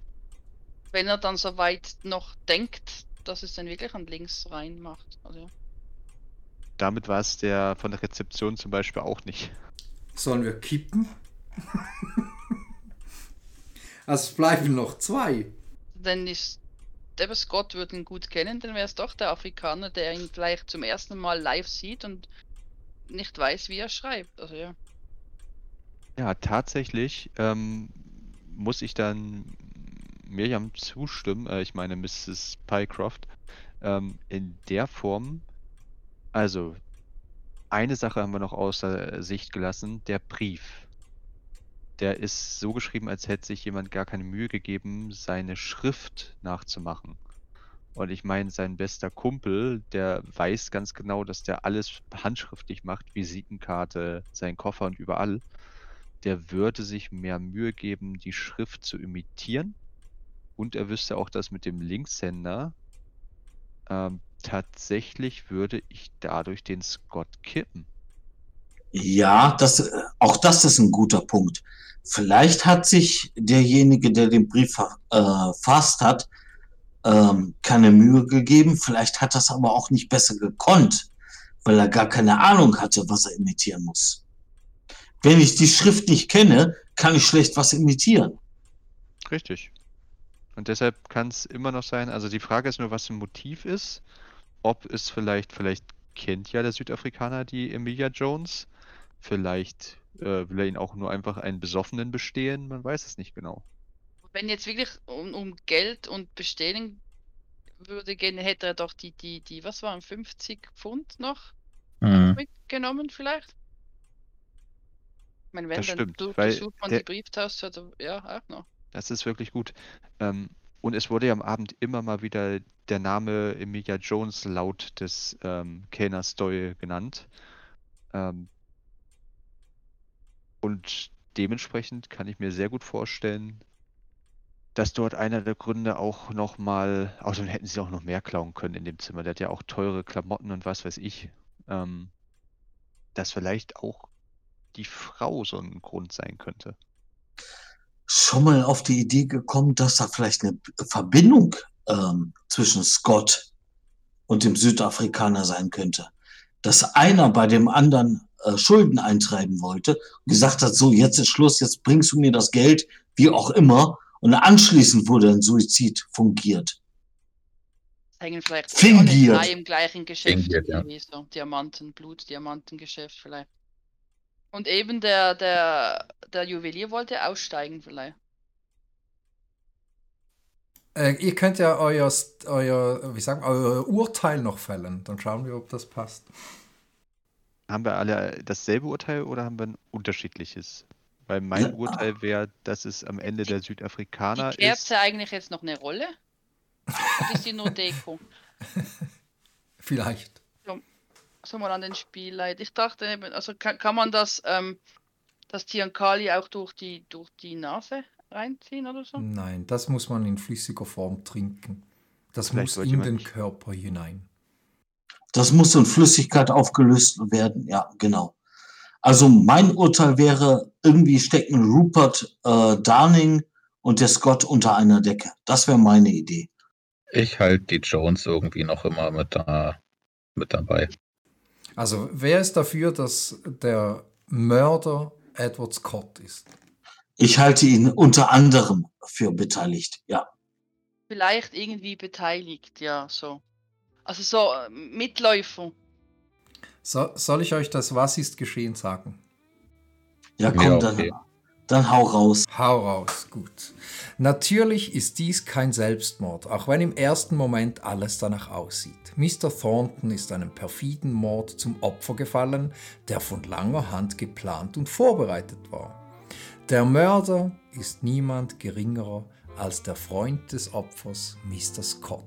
Wenn er dann so weit noch denkt, dass es dann wirklich an links rein macht. Also, ja. Damit war es der von der Rezeption zum Beispiel auch nicht. Sollen wir kippen? <laughs> also es bleiben noch zwei. Dann ist der Scott würde ihn gut kennen, dann wäre es doch der Afrikaner, der ihn vielleicht zum ersten Mal live sieht und nicht weiß, wie er schreibt. Also ja. Ja, tatsächlich ähm, muss ich dann Miriam zustimmen, äh, ich meine Mrs. Pycroft, ähm, in der Form, also eine Sache haben wir noch außer Sicht gelassen, der Brief. Der ist so geschrieben, als hätte sich jemand gar keine Mühe gegeben, seine Schrift nachzumachen. Und ich meine, sein bester Kumpel, der weiß ganz genau, dass der alles handschriftlich macht, Visitenkarte, sein Koffer und überall. Der würde sich mehr Mühe geben, die Schrift zu imitieren. Und er wüsste auch das mit dem Linkshänder. Ähm, tatsächlich würde ich dadurch den Scott kippen. ja, das, äh, auch das ist ein guter Punkt. Vielleicht hat sich derjenige, der den Brief äh, verfasst hat, ähm, keine Mühe gegeben. Vielleicht hat das aber auch nicht besser gekonnt, weil er gar keine Ahnung hatte, was er imitieren muss. Wenn ich die Schrift nicht kenne, kann ich schlecht was imitieren. Richtig. Und deshalb kann es immer noch sein, also die Frage ist nur, was ein Motiv ist. Ob es vielleicht, vielleicht kennt ja der Südafrikaner die Emilia Jones. Vielleicht äh, will er ihn auch nur einfach einen Besoffenen bestehen, man weiß es nicht genau. Wenn jetzt wirklich um, um Geld und Bestehlen würde gehen, hätte er doch die, die, die, was waren, 50 Pfund noch Mhm. mitgenommen vielleicht? Ich meine, wenn Das dann stimmt, du, weil man der- die Brieftaste, ja, auch noch. Das ist wirklich gut. Ähm, und es wurde ja am Abend immer mal wieder der Name Emilia Jones laut des ähm, Kellners Doyle genannt. Ähm, und dementsprechend kann ich mir sehr gut vorstellen, dass dort einer der Gründe auch nochmal, außerdem hätten sie auch noch mehr klauen können in dem Zimmer. Der hat ja auch teure Klamotten und was weiß ich. Ähm, dass vielleicht auch die Frau so ein Grund sein könnte. Schon mal auf die Idee gekommen, dass da vielleicht eine Verbindung ähm, zwischen Scott und dem Südafrikaner sein könnte. Dass einer bei dem anderen äh, Schulden eintreiben wollte und gesagt hat, so, jetzt ist Schluss, jetzt bringst du mir das Geld, wie auch immer. Und anschließend wurde ein Suizid fungiert. Hängen vielleicht Fingiert. im gleichen Geschäft Fingiert, ja. so. Diamanten, Blut, Diamantengeschäft vielleicht. Und eben der, der, der Juwelier wollte aussteigen vielleicht. Äh, ihr könnt ja euer, euer, wie sagen, euer Urteil noch fällen. Dann schauen wir, ob das passt. Haben wir alle dasselbe Urteil oder haben wir ein unterschiedliches? Weil mein Ja. Urteil wäre, dass es am Ende der Die Südafrikaner ist. Kerze eigentlich jetzt noch eine Rolle? Oder ist sie nur Deko? <laughs> Vielleicht. So mal an den Spielleiter. Ich dachte eben, also kann, kann man das, ähm, das Tiankali auch durch die, durch die Nase reinziehen oder so? Nein, das muss man in flüssiger Form trinken. Das Vielleicht muss in den Körper hinein. Das muss in Flüssigkeit aufgelöst werden. Ja, genau. Also mein Urteil wäre, irgendwie stecken Rupert äh, Darning und der Scott unter einer Decke. Das wäre meine Idee. Ich halte die Jones irgendwie noch immer mit, da, mit dabei. Also, wer ist dafür, dass der Mörder Edward Scott ist? Ich halte ihn unter anderem für beteiligt. Ja. Vielleicht irgendwie beteiligt, ja, so. Also so äh, Mitläufer. So, soll ich euch das Was ist geschehen sagen? Ja, komm, Ja, dann, okay. dann hau raus. Hau raus, gut. Natürlich ist dies kein Selbstmord, auch wenn im ersten Moment alles danach aussieht. Mr. Thornton ist einem perfiden Mord zum Opfer gefallen, der von langer Hand geplant und vorbereitet war. Der Mörder ist niemand geringerer als der Freund des Opfers, Mr. Scott.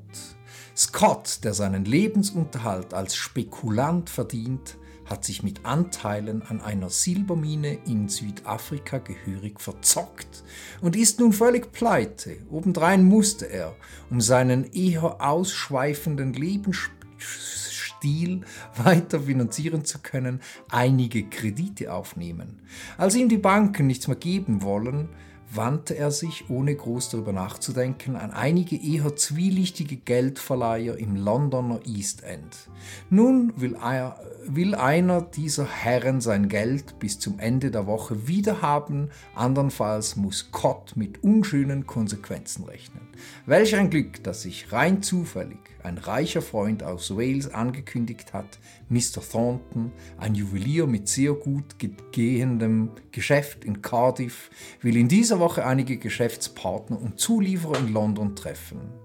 Scott, der seinen Lebensunterhalt als Spekulant verdient, hat sich mit Anteilen an einer Silbermine in Südafrika gehörig verzockt und ist nun völlig pleite. Obendrein musste er, um seinen eher ausschweifenden Lebensstil <laughs> weiter finanzieren zu können, einige Kredite aufnehmen. Als ihm die Banken nichts mehr geben wollen, wandte er sich, ohne groß darüber nachzudenken, an einige eher zwielichtige Geldverleiher im Londoner East End. Nun will, er, will einer dieser Herren sein Geld bis zum Ende der Woche wiederhaben, andernfalls muss Scott mit unschönen Konsequenzen rechnen. Welch ein Glück, dass sich rein zufällig ein reicher Freund aus Wales angekündigt hat, Mr. Thornton, ein Juwelier mit sehr gut gehendem Geschäft in Cardiff, will in dieser Woche einige Geschäftspartner und Zulieferer in London treffen.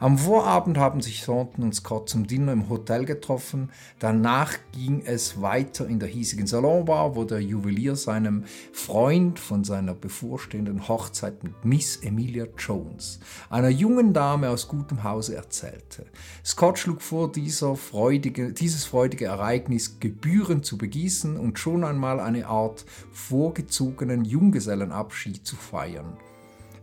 Am Vorabend haben sich Thornton und Scott zum Dinner im Hotel getroffen. Danach ging es weiter in der hiesigen Salonbar, wo der Juwelier seinem Freund von seiner bevorstehenden Hochzeit mit Miss Emilia Jones, einer jungen Dame aus gutem Hause, erzählte. Scott schlug vor, freudige, dieses freudige Ereignis gebührend zu begießen und schon einmal eine Art vorgezogenen Junggesellenabschied zu feiern.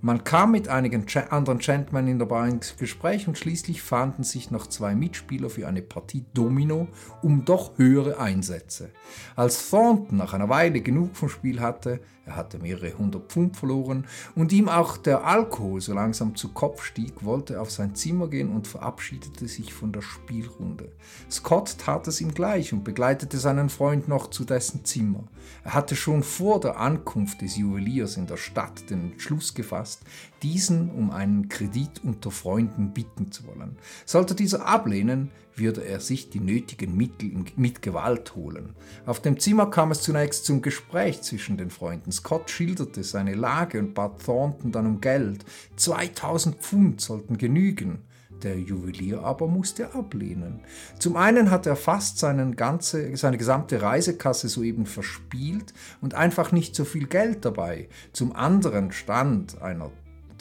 Man kam mit einigen anderen Gentlemen in der Bar ins Gespräch und schließlich fanden sich noch zwei Mitspieler für eine Partie Domino um doch höhere Einsätze. Als Thornton nach einer Weile genug vom Spiel hatte, er hatte mehrere hundert Pfund verloren, und ihm auch der Alkohol so langsam zu Kopf stieg, wollte er auf sein Zimmer gehen und verabschiedete sich von der Spielrunde. Scott tat es ihm gleich und begleitete seinen Freund noch zu dessen Zimmer. Er hatte schon vor der Ankunft des Juweliers in der Stadt den Entschluss gefasst, diesen um einen Kredit unter Freunden bitten zu wollen. Sollte dieser ablehnen, würde er sich die nötigen Mittel mit Gewalt holen. Auf dem Zimmer kam es zunächst zum Gespräch zwischen den Freunden. Scott schilderte seine Lage und bat Thornton dann um Geld. 2000 Pfund sollten genügen. Der Juwelier aber musste ablehnen. Zum einen hat er fast seinen ganze, seine gesamte Reisekasse soeben verspielt und einfach nicht so viel Geld dabei. Zum anderen stand einer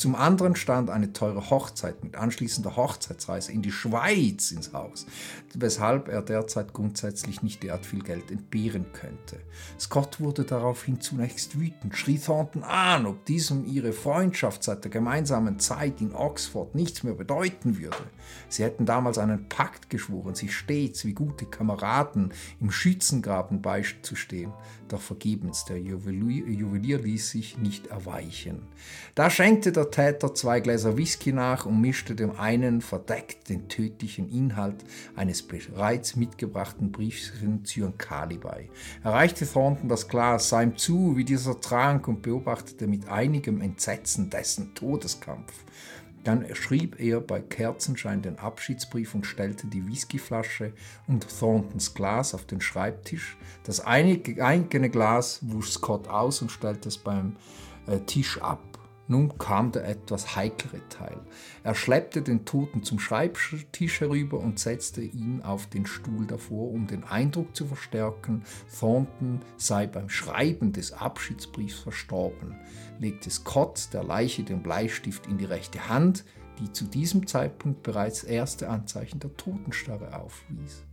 zum anderen stand eine teure Hochzeit mit anschließender Hochzeitsreise in die Schweiz ins Haus, weshalb er derzeit grundsätzlich nicht derart viel Geld entbehren könnte. Scott wurde daraufhin zunächst wütend, schrie Thornton an, ob diesem ihre Freundschaft seit der gemeinsamen Zeit in Oxford nichts mehr bedeuten würde. Sie hätten damals einen Pakt geschworen, sich stets wie gute Kameraden im Schützengraben beizustehen, doch vergebens, der Juwelier, Juwelier ließ sich nicht erweichen. Da schenkte der Täter zwei Gläser Whisky nach und mischte dem einen verdeckt den tödlichen Inhalt eines bereits mitgebrachten Briefchen Zyankali bei. Er reichte Thornton das Glas, sah ihm zu, wie dieser trank und beobachtete mit einigem Entsetzen dessen Todeskampf. Dann schrieb er bei Kerzenschein den Abschiedsbrief und stellte die Whiskyflasche und Thorntons Glas auf den Schreibtisch. Das eigene Glas wusch Scott aus und stellte es beim äh, Tisch ab. Nun kam der etwas heiklere Teil. Er schleppte den Toten zum Schreibtisch herüber und setzte ihn auf den Stuhl davor, um den Eindruck zu verstärken, Thornton sei beim Schreiben des Abschiedsbriefs verstorben, legte Scott der Leiche den Bleistift in die rechte Hand, die zu diesem Zeitpunkt bereits erste Anzeichen der Totenstarre aufwies.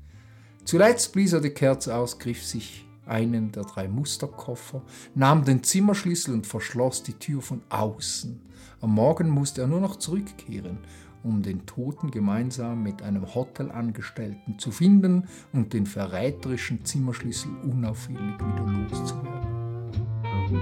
Zuletzt blies er die Kerze aus, griff sich einen der drei Musterkoffer, nahm den Zimmerschlüssel und verschloss die Tür von außen. Am Morgen musste er nur noch zurückkehren, um den Toten gemeinsam mit einem Hotelangestellten zu finden und den verräterischen Zimmerschlüssel unauffällig wieder loszuwerden. Thank you.